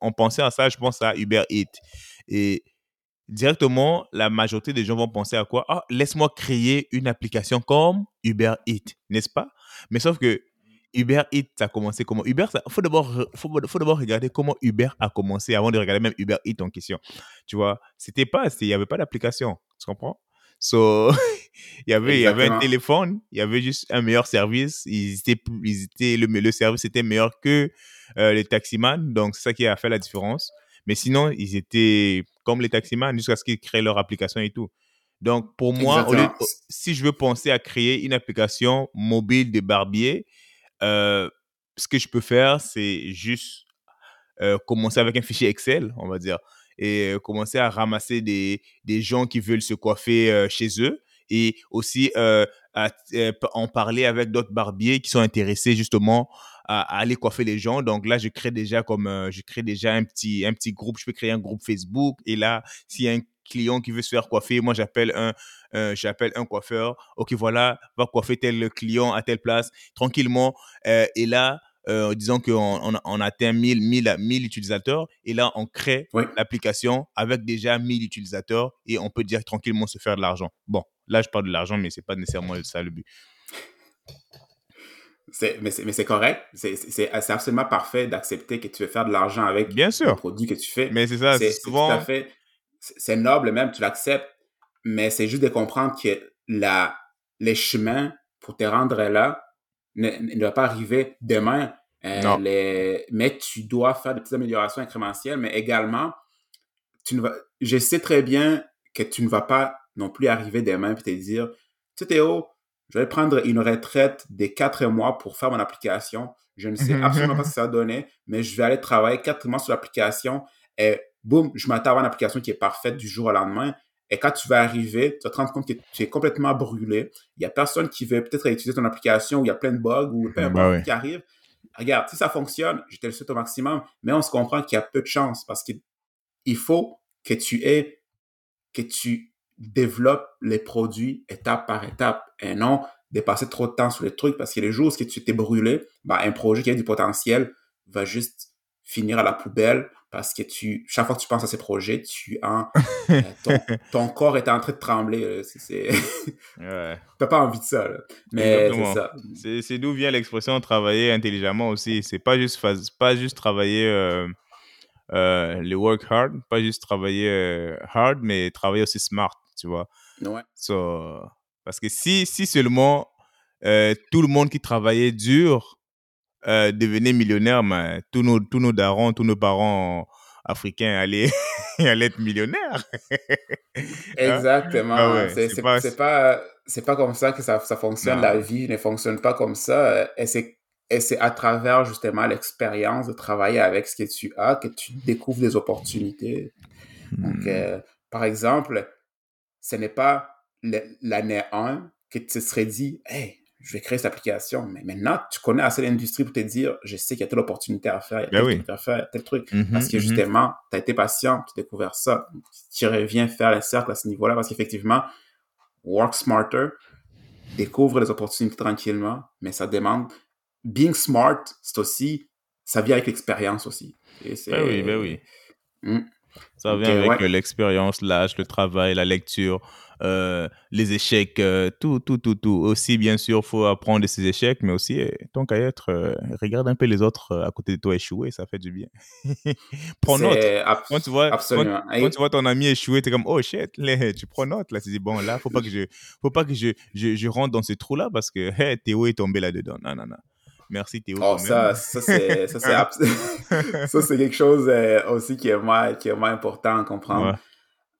on pensait à ça, je pense à Uber Eats. Et directement, la majorité des gens vont penser à quoi? Ah, laisse-moi créer une application comme Uber Eats, n'est-ce pas? Mais sauf que Uber Eats, a commencé comment? Uber, il faut d'abord faut, faut regarder comment Uber a commencé avant de regarder même Uber Eats en question. Tu vois, c'était pas, il n'y avait pas d'application, tu comprends? So, (laughs) il y avait, il y avait un téléphone, il y avait juste un meilleur service. Ils étaient, ils étaient, le, le service était meilleur que euh, les taximans. Donc, c'est ça qui a fait la différence. Mais sinon, ils étaient comme les taximans jusqu'à ce qu'ils créent leur application et tout. Donc, pour moi, si je veux penser à créer une application mobile de barbier, euh, ce que je peux faire, c'est juste euh, commencer avec un fichier Excel, on va dire et commencer à ramasser des, des gens qui veulent se coiffer chez eux et aussi en parler avec d'autres barbiers qui sont intéressés justement à, aller coiffer les gens. Donc là, je crée déjà comme je crée déjà un petit un petit groupe. Je peux créer un groupe Facebook et là, s'il y a un client qui veut se faire coiffer, moi j'appelle un j'appelle un coiffeur. Ok, voilà, va coiffer tel client à telle place tranquillement. et là, euh, disons qu'on on, on, atteint 1000, 1000, 1000 utilisateurs et là, on crée l'application avec déjà 1000 utilisateurs et on peut dire tranquillement se faire de l'argent. Bon, là, je parle de l'argent, mais c'est pas nécessairement ça le but. mais c'est correct. C'est absolument parfait d'accepter que tu veux faire de l'argent avec Bien sûr. le produit que tu fais. Mais c'est ça, c'est souvent. C'est noble même, tu l'acceptes, mais c'est juste de comprendre que la, les chemins pour te rendre là ne, ne va pas arriver demain. Euh, les... Mais tu dois faire des petites améliorations incrémentielles, mais également, tu ne vas... je sais très bien que tu ne vas pas non plus arriver demain et te dire, tu sais Théo, je vais prendre une retraite des quatre mois pour faire mon application. Je ne sais absolument pas ce que ça va donner, mais je vais aller travailler quatre mois sur l'application et boum, je m'attends à avoir une application qui est parfaite du jour au lendemain. Et quand tu vas arriver, tu vas te rendre compte que tu es complètement brûlé. Il n'y a personne qui veut peut-être utiliser ton application où il y a plein de bugs ou plein de bugs qui arrivent. Regarde, si ça fonctionne, je te le souhaite au maximum, mais on se comprend qu'il y a peu de chance parce qu'il faut que tu aies, que tu développes les produits étape par étape et non dépasser trop de temps sur les trucs parce que les jours où tu t'es brûlé, ben, un projet qui a du potentiel va juste finir à la poubelle parce que tu, chaque fois que tu penses à ces projets, tu (laughs) euh, ton, corps est en train de trembler. C'est, ouais. (laughs) T'as pas envie de ça. Mais c'est ça. C'est, d'où vient l'expression travailler intelligemment aussi. C'est pas juste, pas juste travailler euh, euh, le work hard, pas juste travailler hard, mais travailler aussi smart, tu vois. Ouais. So, parce que si, si seulement tout le monde qui travaillait dur euh, devenir millionnaire, mais tous nos, tous nos darons, tous nos parents africains allaient, (laughs) allaient être millionnaires. (laughs) Exactement. Ah c'est pas, pas, pas, comme ça que ça, ça fonctionne. La vie ne fonctionne pas comme ça. Et c'est et c'est à travers justement l'expérience de travailler avec ce que tu as que tu découvres des opportunités. Donc, hmm. euh, par exemple, ce n'est pas l'année 1 que tu te serais dit, hey, je vais créer cette application. Mais maintenant, tu connais assez l'industrie pour te dire, je sais qu'il y a telle opportunité à faire, il y a ben telle à faire, tel truc. Mm-hmm, parce que mm-hmm. justement, tu as été patient, tu as découvert ça. Tu reviens faire le cercle à ce niveau-là parce qu'effectivement, work smarter, découvre les opportunités tranquillement, mais ça demande. Being smart, c'est aussi, ça vient avec l'expérience aussi. ben oui, ben oui. Mm. Ça vient avec l'expérience, l'âge, le travail, la lecture, euh, les échecs, euh, tout, tout, tout, tout. Aussi, bien sûr, il faut apprendre de ces échecs, mais aussi, eh, tant qu'à être, euh, regarde un peu les autres à côté de toi échouer, ça fait du bien. (laughs) prends note. Quand, tu vois, quand, tu vois ton ami échouer, tu es comme, oh shit, (laughs) tu prends note. Là, tu dis, bon, là, faut pas que je, faut pas que je, je, je rentre dans ce trou-là parce que hey, Théo est tombé là-dedans. Non, non, non. Merci Théo. Oh, ça, ça c'est ça, c'est (laughs) quelque chose aussi qui est, moins, qui est moins important à comprendre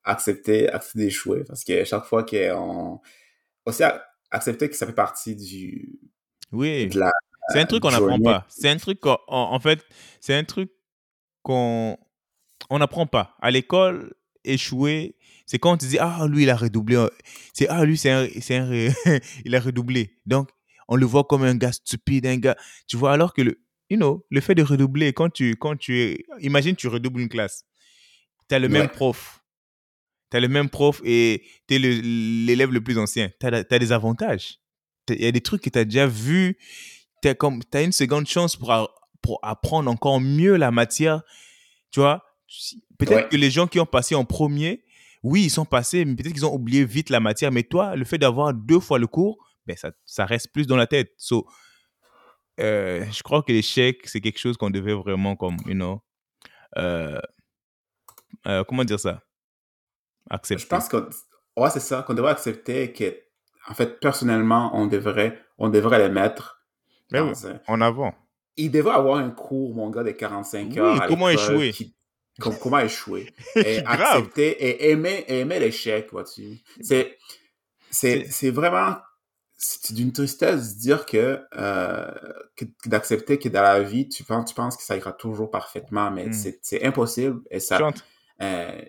accepter, accepter d'échouer. Parce que chaque fois qu'on. Aussi, accepter que ça fait partie du. Oui. c'est un truc qu'on n'apprend pas. C'est un truc qu'on. En fait, c'est un truc qu'on. On n'apprend pas. À l'école, échouer, c'est quand on te dit Ah, lui, il a redoublé. C'est Ah, lui, c'est un, un, (laughs) il a redoublé. Donc, on le voit comme un gars stupide, un gars. Tu vois, alors que le. You know, le fait de redoubler, quand tu, quand tu es. Imagine, tu redoubles une classe. Tu as le même prof tu as le même prof et tu es l'élève le, plus ancien. Tu as, des avantages. Il y a des trucs que tu as déjà vus. Tu as, une seconde chance pour, pour apprendre encore mieux la matière. Tu vois, peut-être que les gens qui ont passé en premier, oui, ils sont passés, mais peut-être qu'ils ont oublié vite la matière. Mais toi, le fait d'avoir deux fois le cours, ben ça, ça reste plus dans la tête. So, euh, je crois que l'échec, c'est quelque chose qu'on devait vraiment, comme, you know, euh, euh, comment dire ça? Accepter. Je pense que, ouais, c'est ça, qu'on devrait accepter que, en fait, personnellement, on devrait, on devrait les mettre ben en avant. Il devrait avoir un cours, mon gars, de 45 heures. comment échouer? (laughs) comment échouer. Et accepter et aimer, aimer l'échec, vois-tu? C'est, c'est, vraiment c'est d'une tristesse de dire que, euh, d'accepter que dans la vie, tu penses, tu penses que ça ira toujours parfaitement, mais hmm. c'est impossible. Et ça, euh,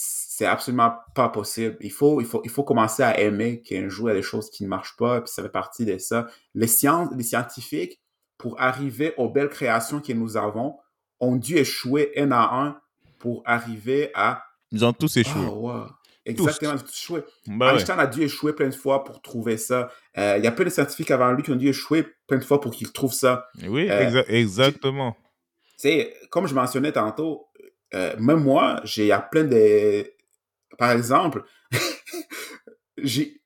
c'est absolument pas possible. Il faut, il faut, il faut commencer à aimer qu'un jour il y a des choses qui ne marchent pas, puis ça fait partie de ça. Les sciences, les scientifiques, pour arriver aux belles créations que nous avons, ont dû échouer un à un pour arriver à. Ils ont tous échoué. Oh, Exactement, ils ont tous échoué. Bah Einstein a dû échouer plein de fois pour trouver ça. Euh, il y a plein de scientifiques avant lui qui ont dû échouer plein de fois pour qu'ils trouvent ça. Oui, euh, exactement. Tu sais, comme je mentionnais tantôt, euh, même moi, j'ai a plein de par exemple, (laughs) j'ai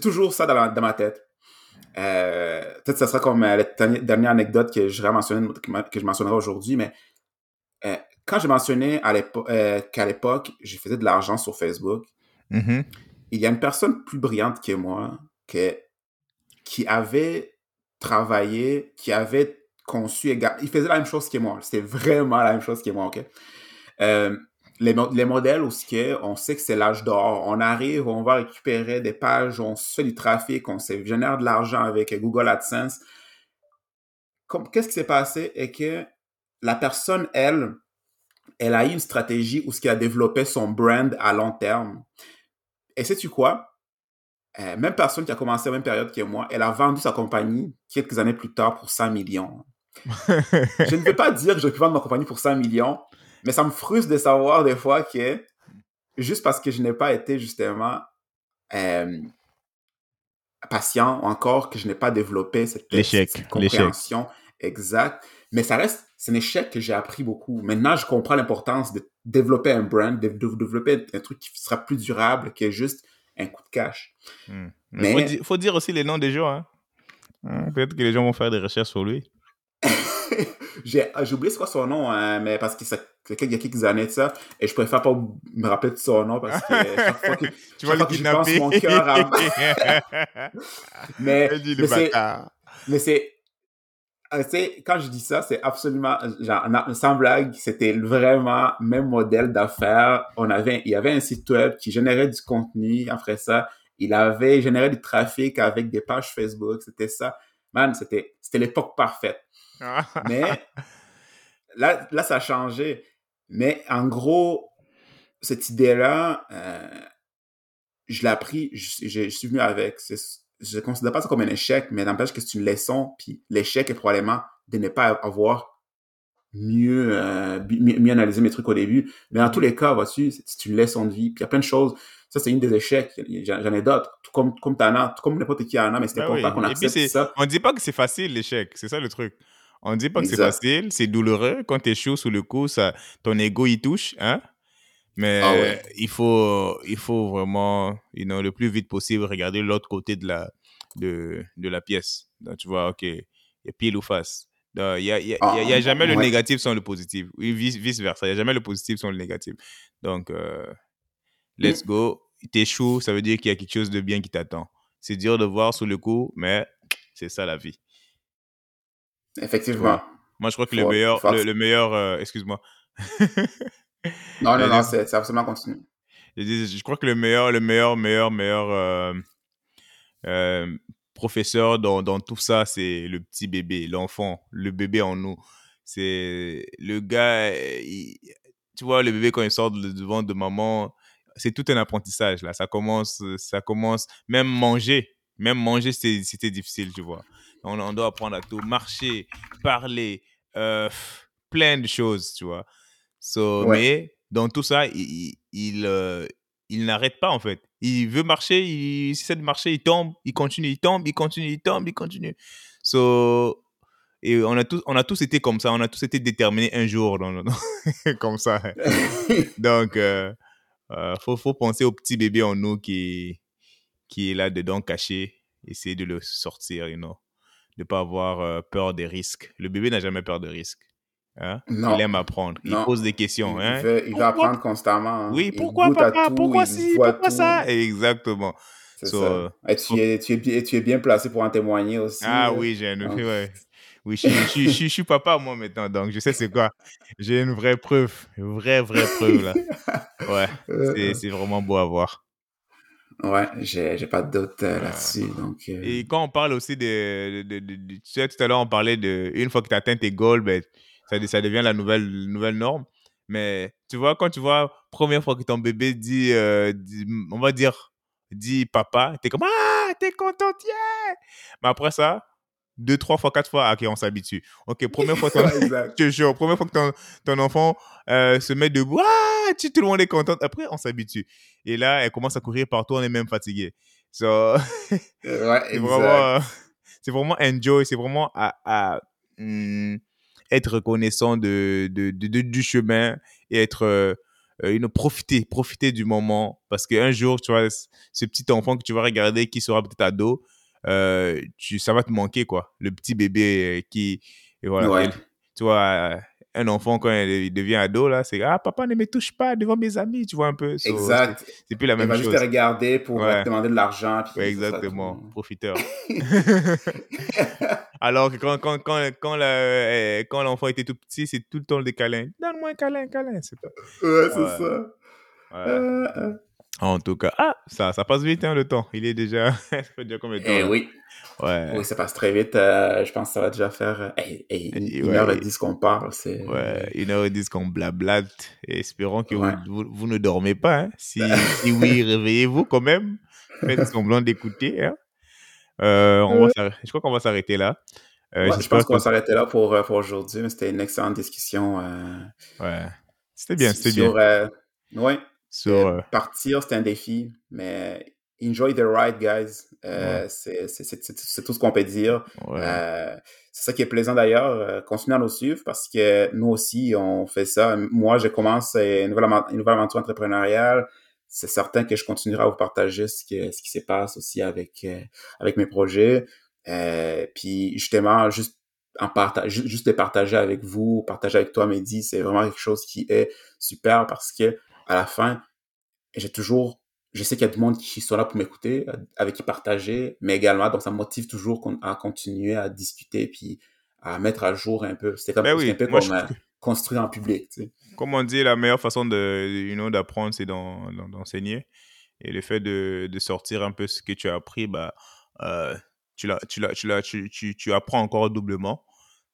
toujours ça dans, dans ma tête. Euh, peut-être que ce sera comme euh, la dernière anecdote que je, que je mentionnerai aujourd'hui, mais euh, quand j'ai mentionné qu'à l'époque, je faisais de l'argent sur Facebook, mm-hmm. il y a une personne plus brillante que moi que, qui avait travaillé, qui avait conçu. Il faisait la même chose que moi. C'était vraiment la même chose que moi, OK? Euh, les, les, modèles où on sait que c'est l'âge d'or, on arrive, on va récupérer des pages, on se fait du trafic, on se génère de l'argent avec Google AdSense. Qu'est-ce qui s'est passé? Est que la personne, elle, elle a eu une stratégie où ce qui a développé son brand à long terme. Et sais-tu quoi? Euh, même personne qui a commencé à la même période que moi, elle a vendu sa compagnie quelques années plus tard pour 100 millions. (laughs) je ne veux pas dire que j'ai pu vendre ma compagnie pour 100 millions, mais ça me frustre de savoir des fois que juste parce que je n'ai pas été justement euh, patient ou encore que je n'ai pas développé cette, cette compréhension exacte, mais ça reste, c'est un échec que j'ai appris beaucoup. Maintenant, je comprends l'importance de développer un brand, de, développer un truc qui sera plus durable que juste un coup de cash. Hmm. Mais il faut, dire aussi les noms des gens. Hein. Hmm, peut-être que les gens vont faire des recherches sur lui. Ah, j'ai oublié c'est quoi son nom, hein, mais parce que ça, il y a quelques années de ça, et je préfère pas me rappeler de son nom parce que (laughs) chaque fois que, tu chaque fois que je pense mon cœur à... (laughs) mais, mais c'est, mais c'est, sais, quand je dis ça, c'est absolument, genre, sans blague, c'était vraiment même modèle d'affaires. On avait, il y avait un site web qui générait du contenu. Après ça, il avait généré du trafic avec des pages Facebook. C'était ça. Man, c'était, c'était l'époque parfaite. Mais là, là, ça a changé. Mais en gros, cette idée-là, euh, je l'ai appris, je, je, suis venu avec. Je ne considère pas ça comme un échec, mais n'empêche que c'est une leçon. Puis l'échec est probablement de ne pas avoir mieux, euh, mieux, analysé mes trucs au début. Mais dans tous les cas, vois-tu, c'est une leçon de vie. Puis il y a plein de choses. Ça, c'est une des échecs. J'en ai d'autres. Tout comme, comme t'en as, tout comme n'importe qui en a, mais ben pas qu'on accepte ça. On dit pas que c'est facile, l'échec. C'est ça le truc. On dit pas que c'est facile, c'est douloureux. Quand tu es chaud sous le coup, ça, ton ego y touche, hein? Mais ah il, faut, il faut vraiment, you know, le plus vite possible, regarder l'autre côté de la, de, de la pièce. Donc, tu vois, OK, il y a pile ou face. Il n'y a, y a, y a, jamais le négatif sans le positif. Oui, vice-versa. Il n'y a jamais le positif sans le négatif. Donc, euh, let's go. Chaud, ça veut dire qu'il y a quelque chose de bien qui t'attend. C'est dur de voir sous le coup, mais c'est ça la vie. Effectivement. Moi, je crois que le meilleur, le, meilleur, euh, excuse-moi. non, non, non, c'est absolument continu. Je, je, crois que le meilleur, le meilleur, meilleur, meilleur euh, euh, professeur dans, dans, tout ça, c'est le petit bébé, l'enfant, le bébé en nous. C'est le gars, tu vois, le bébé quand il sort devant de maman, c'est tout un apprentissage là. Ça commence, ça commence, même manger, même manger, c'était difficile, tu vois. On, doit apprendre à tout, marcher, parler, euh, plein de choses, tu vois. So, Mais dans tout ça, il, il, euh, il, n'arrête pas, en fait. Il veut marcher, il, essaie de marcher, il tombe, il continue, il tombe, il continue, il tombe, il continue. So, et on a, tous, on a tous été comme ça, on a tous été déterminés un jour dans, (laughs) comme ça. (laughs) Donc, il euh, faut, faut penser au petit bébé en nous qui, qui est là dedans caché, essayer de le sortir, you know de pas avoir euh, peur des risques. Le bébé n'a jamais peur de risques. Hein? Il aime apprendre. Il pose des questions. Il, hein? veut, il apprendre constamment. Hein. Oui, pourquoi papa? Pourquoi si Pourquoi ça? Exactement. ça. Et tu, es, tu, es, tu es bien placé pour en témoigner aussi. Ah oui, j'ai une... (laughs) Ouais. Oui, je, je, je, suis papa moi maintenant, donc je sais c'est quoi. J'ai une vraie preuve, une vraie, vraie preuve là. (laughs) Ouais, c'est vraiment beau à voir. Ouais, j'ai pas de doute euh, là-dessus. Donc, euh. Et quand on parle aussi de, de, de, Tu sais, tout à l'heure, on parlait de. Une fois que tu atteint tes goals, ben, ça, ça devient la nouvelle, nouvelle norme. Mais tu vois, quand tu vois, première fois que ton bébé dit, euh, on va dire, dit papa, t'es comme Ah, t'es content, yeah! Mais après ça, deux, trois fois, quatre fois, ok, on s'habitue. Ok, première fois, (laughs) ton, première fois que ton, ton enfant euh, se met debout, ah, tout le monde est content. Après, on s'habitue. Et là, elle commence à courir partout, on est même fatigué. So, (laughs) c'est vraiment, (laughs) c'est vraiment enjoy, c'est vraiment à, à hmm, être reconnaissant de, de, de, du chemin et être, euh, une, profiter, profiter du moment. Parce qu'un jour, tu vois, ce petit enfant que tu vas regarder qui sera peut-être ado, euh, tu, ça va te manquer, quoi. Le petit bébé qui. Et voilà. tu vois, un enfant, quand il devient ado, là, c'est Ah, papa, ne me touche pas devant mes amis, tu vois un peu. exact. C'est plus la même chose. Il va juste te regarder pour te demander de l'argent. exactement. Profiteur. (laughs) Alors que quand, quand, quand, quand, l'enfant était tout petit, c'est tout le temps des câlins. Donne-moi un câlin, un câlin. C'est pas... Ouais, c'est ça. Euh, euh. En tout cas, ah, ça, ça passe vite hein, le temps. Il est déjà. ça fait déjà combien de temps Eh oui, Ouais. oui, ça passe très vite. euh, je pense que ça va déjà faire euh, eh, eh, une, ouais. heure et dix qu'on parle. C'est... Ouais, une heure et dix qu'on blablate. Et espérons que Ouais. vous, vous, vous ne dormez pas. hein. Si, (laughs) si oui, réveillez-vous quand même. Faites semblant d'écouter. hein. Euh, on va s'arr- je crois qu'on va s'arrêter là. Euh, je pense qu'on va s'arrêter là pour, euh, pour aujourd'hui, mais c'était une excellente discussion. euh, Ouais. C'était bien, c'était bien. euh, euh, partir, c'est un défi, mais enjoy the ride, guys. Euh, c'est, tout ce qu'on peut dire. ouais. Euh, c'est ça qui est plaisant d'ailleurs. Euh, continuez à nous suivre parce que nous aussi, on fait ça. Moi, je commence une nouvelle, une nouvelle aventure entrepreneuriale. C'est certain que je continuerai à vous partager ce, que, ce qui se passe aussi avec, avec mes projets. Puis justement, juste en partage, ju- juste les partager avec vous, partager avec toi, Mehdi, c'est vraiment quelque chose qui est super parce que à la fin, j'ai toujours, je sais qu'il y a du monde qui sont là pour m'écouter, avec qui partager, mais également, donc ça me motive toujours à continuer à discuter puis à mettre à jour un peu. C'est comme, Ben oui, un peu moi, comme je euh, construire en public, tu sais. Comme on dit, la meilleure façon de, you know, d'apprendre, c'est d'en- d'en- d'enseigner. Et le fait de, de sortir un peu ce que tu as appris, bah, euh, tu, l'as- tu, l'as- tu, l'as- tu, tu, tu apprends encore doublement.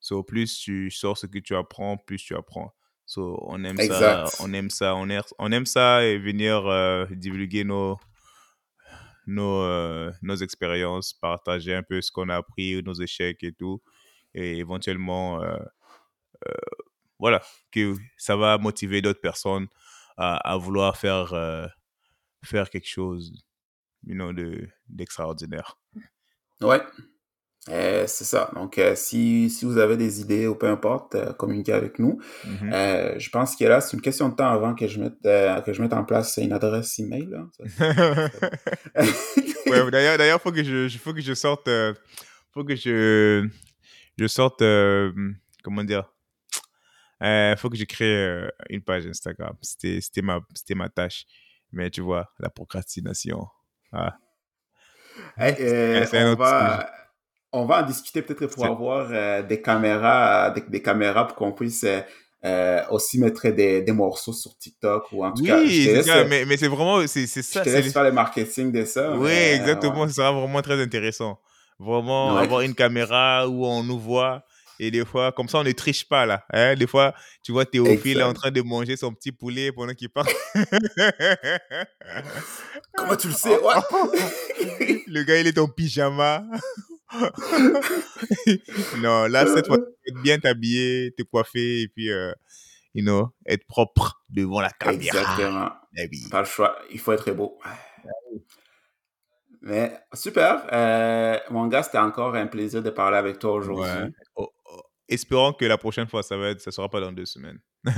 So, plus tu sors ce que tu apprends, plus tu apprends. So, on aime ça, on aime ça, on aime, on aime ça et venir euh, divulguer nos, nos, euh, nos expériences, partager un peu ce qu'on a appris, nos échecs et tout. Et éventuellement, euh, voilà, que ça va motiver d'autres personnes à, à vouloir faire, faire quelque chose you know, de, d'extraordinaire. Ouais. Euh, c'est ça. Donc, euh, si, si vous avez des idées ou peu importe, euh, communiquez avec nous. Mhm. Euh, je pense que là, c'est une question de temps avant que je mette, que je mette en place une adresse email. Là. (laughs) Ouais, d'ailleurs, d'ailleurs, faut que je, faut que je sorte, faut que je, je sorte, comment dire, faut que je crée une page Instagram. C'était, c'était ma, c'était ma tâche. Mais tu vois, la procrastination. Ah. Hey, on, va, on va en discuter peut-être pour avoir euh, des caméras, des, des caméras pour qu'on puisse euh, euh, aussi mettre des, des morceaux sur TikTok ou en tout cas, Oui, ça, euh, mais, mais c'est vraiment, c'est, c'est je ça. te laisse le- faire le marketing de ça. Oui, mais, euh, exactement. ouais. Ce sera vraiment très intéressant. Vraiment, Ouais. avoir une caméra où on nous voit. Et des fois, comme ça, on ne triche pas, là. Hein? Des fois, tu vois Théophile en train de manger son petit poulet pendant qu'il parle. Comment tu le sais? (laughs) Le gars, il est en pyjama. (laughs) (laughs) non, là, cette fois, être bien t'habiller, te coiffer et puis, euh, you know, être propre devant la caméra. Exactement. Oui. Pas le choix. Il faut être beau. Mais super. Euh, mon gars, c'était encore un plaisir de parler avec toi aujourd'hui. Ouais. Oh, oh. Espérons que la prochaine fois, ça va être, ça sera pas dans deux semaines. (laughs)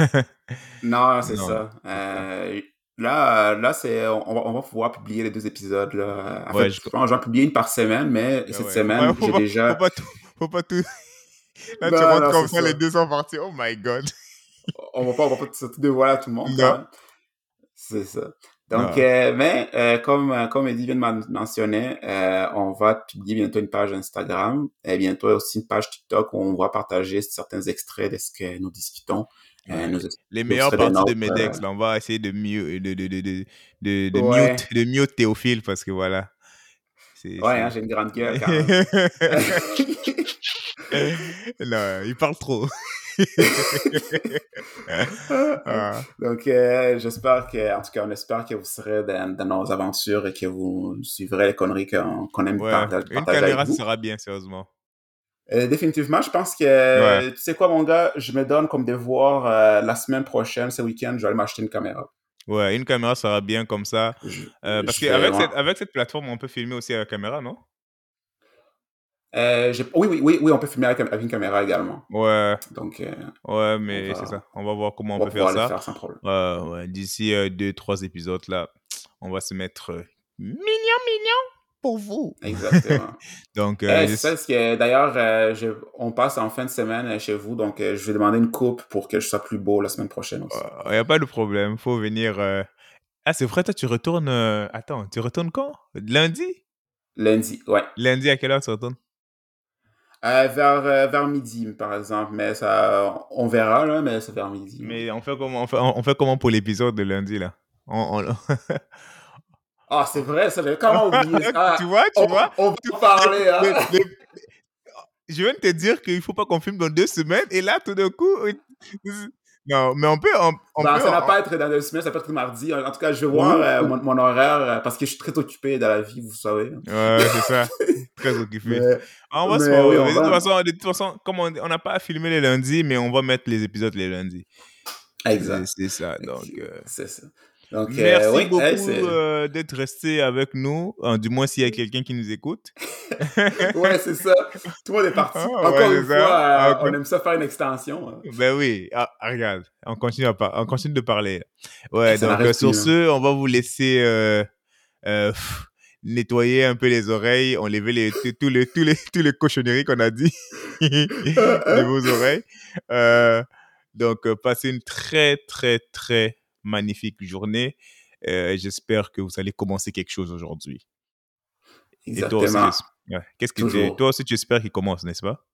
Non, c'est ça. Euh, là, là c'est, on, va, on va pouvoir publier les deux épisodes. Là. En Ouais, fait, je- je pense j'en publie une par semaine, mais Ah cette ouais. semaine, j'ai pas- déjà... Faut pas tout. Faut pas tout. (laughs) Là, tu rentres comme ça, ça. les deux sont partis. Oh my god. On va pas, on va pas tout dévoiler à tout le monde. Même. C'est ça. Donc, euh, mais euh, comme, euh, comme Eddie vient de men- mentionner, euh, on va publier bientôt une page Instagram et bientôt aussi une page TikTok où on va partager certains extraits de ce que nous discutons. Euh, Ouais. nous- Les nous meilleures parties de Medex, euh, là, on va essayer de mieux, de, de, de, de, de, de Ouais. mute, de mute Théophile parce que voilà. Ouais, hein, j'ai une grande gueule (laughs) quand même. non, il parle trop. (laughs) Ah. Donc, euh, j'espère que, en tout cas, on espère que vous serez dans, dans nos aventures et que vous suivrez les conneries qu'on qu'on aime Ouais, partager, une caméra, avec vous. sera bien, sérieusement. Euh, définitivement, je pense que, Ouais. tu sais quoi, mon gars, je me donne comme devoir euh, la semaine prochaine, ce week-end, je vais aller m'acheter une caméra. Ouais, une caméra sera bien comme ça. Je- Euh, parce qu'avec cette, avec cette plateforme, on peut filmer aussi à la caméra, non? Euh, oui, oui, oui, oui, on peut filmer avec, une caméra également. Ouais, Donc, euh, ouais, mais va- c'est ça. On va voir comment on peut faire ça. faire sans problème. Ouais. D'ici deux, trois épisodes, là, on va se mettre mignon, mignon pour vous. Exactement. (laughs) Donc, euh, Euh, c'est parce que d'ailleurs, euh, on passe en fin de semaine euh, chez vous, donc euh, je vais demander une coupe pour que je sois plus beau la semaine prochaine aussi. il n'y a pas de problème. faut venir. Ah, c'est vrai, toi, tu retournes. Attends, tu retournes quand? Lundi? Lundi, ouais. Lundi, à quelle heure tu retournes? Euh, vers, euh, vers midi, par exemple. Mais ça, on verra, là, mais c'est vers midi. Mais on fait comment, on fait, on fait comment pour l'épisode de lundi, là? On, on... (laughs) Ah, c'est vrai, ça, comment (laughs) oublier ça? tu vois, tu on, vois On va parler, hein? Je viens de te dire qu'il faut pas qu'on filme dans deux semaines, et là, tout d'un coup... Non, mais on peut. On, on non, peut, ça va pas être dans deux semaines, ça peut être mardi. En tout cas, je vais voir euh, mon, mon, horaire euh, parce que je suis très occupé dans la vie, vous savez. Ouais, c'est ça. (laughs) très occupé. Mais, ah, on va se voir. Oui, de, toute façon, de toute façon, comme on n'a pas à filmer les lundis, mais on va mettre les épisodes les lundis. Exact. C'est ça. Donc, euh... c'est ça. Donc, Merci euh, oui, beaucoup euh, d'être resté avec nous, euh, du moins s'il y a quelqu'un qui nous écoute. (laughs) ouais, c'est ça. Tout le monde est parti. Ah, Encore ouais, une fois, euh, Encore- on aime ça faire une extension. hein. Ben oui, ah, regarde, on continue, à par- on continue de parler. Ouais, Ça donc sur plus, hein. ce, on va vous laisser pff, nettoyer un peu les oreilles, enlever les, tous les, (laughs) tous les, tous les cochonneries qu'on a dit (laughs) de vos oreilles. Donc, passez une très, très, très magnifique journée. Euh, J'espère que vous allez commencer quelque chose aujourd'hui. Et toi aussi, Exactement. qu'est-ce que tu, toi aussi, tu espères qu'il commence, n'est-ce pas?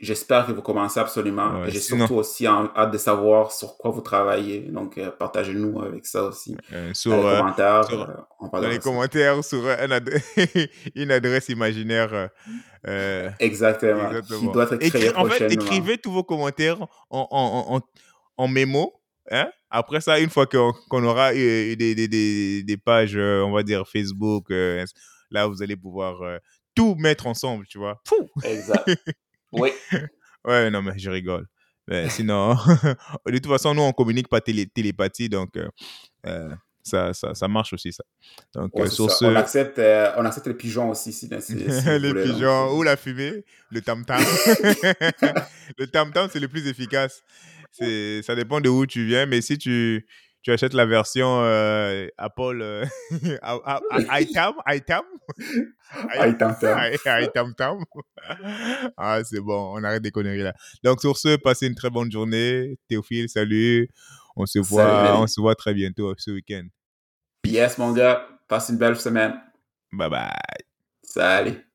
J'espère que vous commencez absolument. Ouais, J'ai sinon- surtout aussi hâte de savoir sur quoi vous travaillez. Donc, euh, partagez-nous avec ça aussi. Euh, Dans les euh, commentaires, sur- on dans parlera les de ça. commentaires sur un ad- (laughs) une adresse imaginaire. Exactement. Qui doit être Écri- créé en fait, écrivez tous vos commentaires en, en, en, en, en mémo. Hein? Après ça, une fois qu'on aura euh, des, des, des, des pages, euh, on va dire Facebook, euh, là, vous allez pouvoir euh, tout mettre ensemble, tu vois. Fou! Exact. (laughs) Oui. Ouais, non, mais je rigole. Mais sinon, (laughs) de toute façon, nous, on communique pas télé télépathie, donc euh, ça, ça, ça marche aussi, ça. Donc, Ouais, euh, c'est sur ça. ce, On, accepte, euh, on accepte les pigeons aussi, si, si, si (laughs) vous les voulez, donc, pigeons ou la fumée, le tam-tam. le tam-tam, c'est le plus efficace. Ça dépend de où tu viens, mais si tu, tu achètes la version euh, Apple euh, (laughs) à- (laughs) iTam, iTam, Aïe, tam. Ah, c'est bon, on arrête des conneries là. Donc, sur ce, passez une très bonne journée. Théophile, salut. On se voit, Salut. on se voit très bientôt ce week-end. Yes, mon gars. Passe une belle semaine. Bye bye. Salut.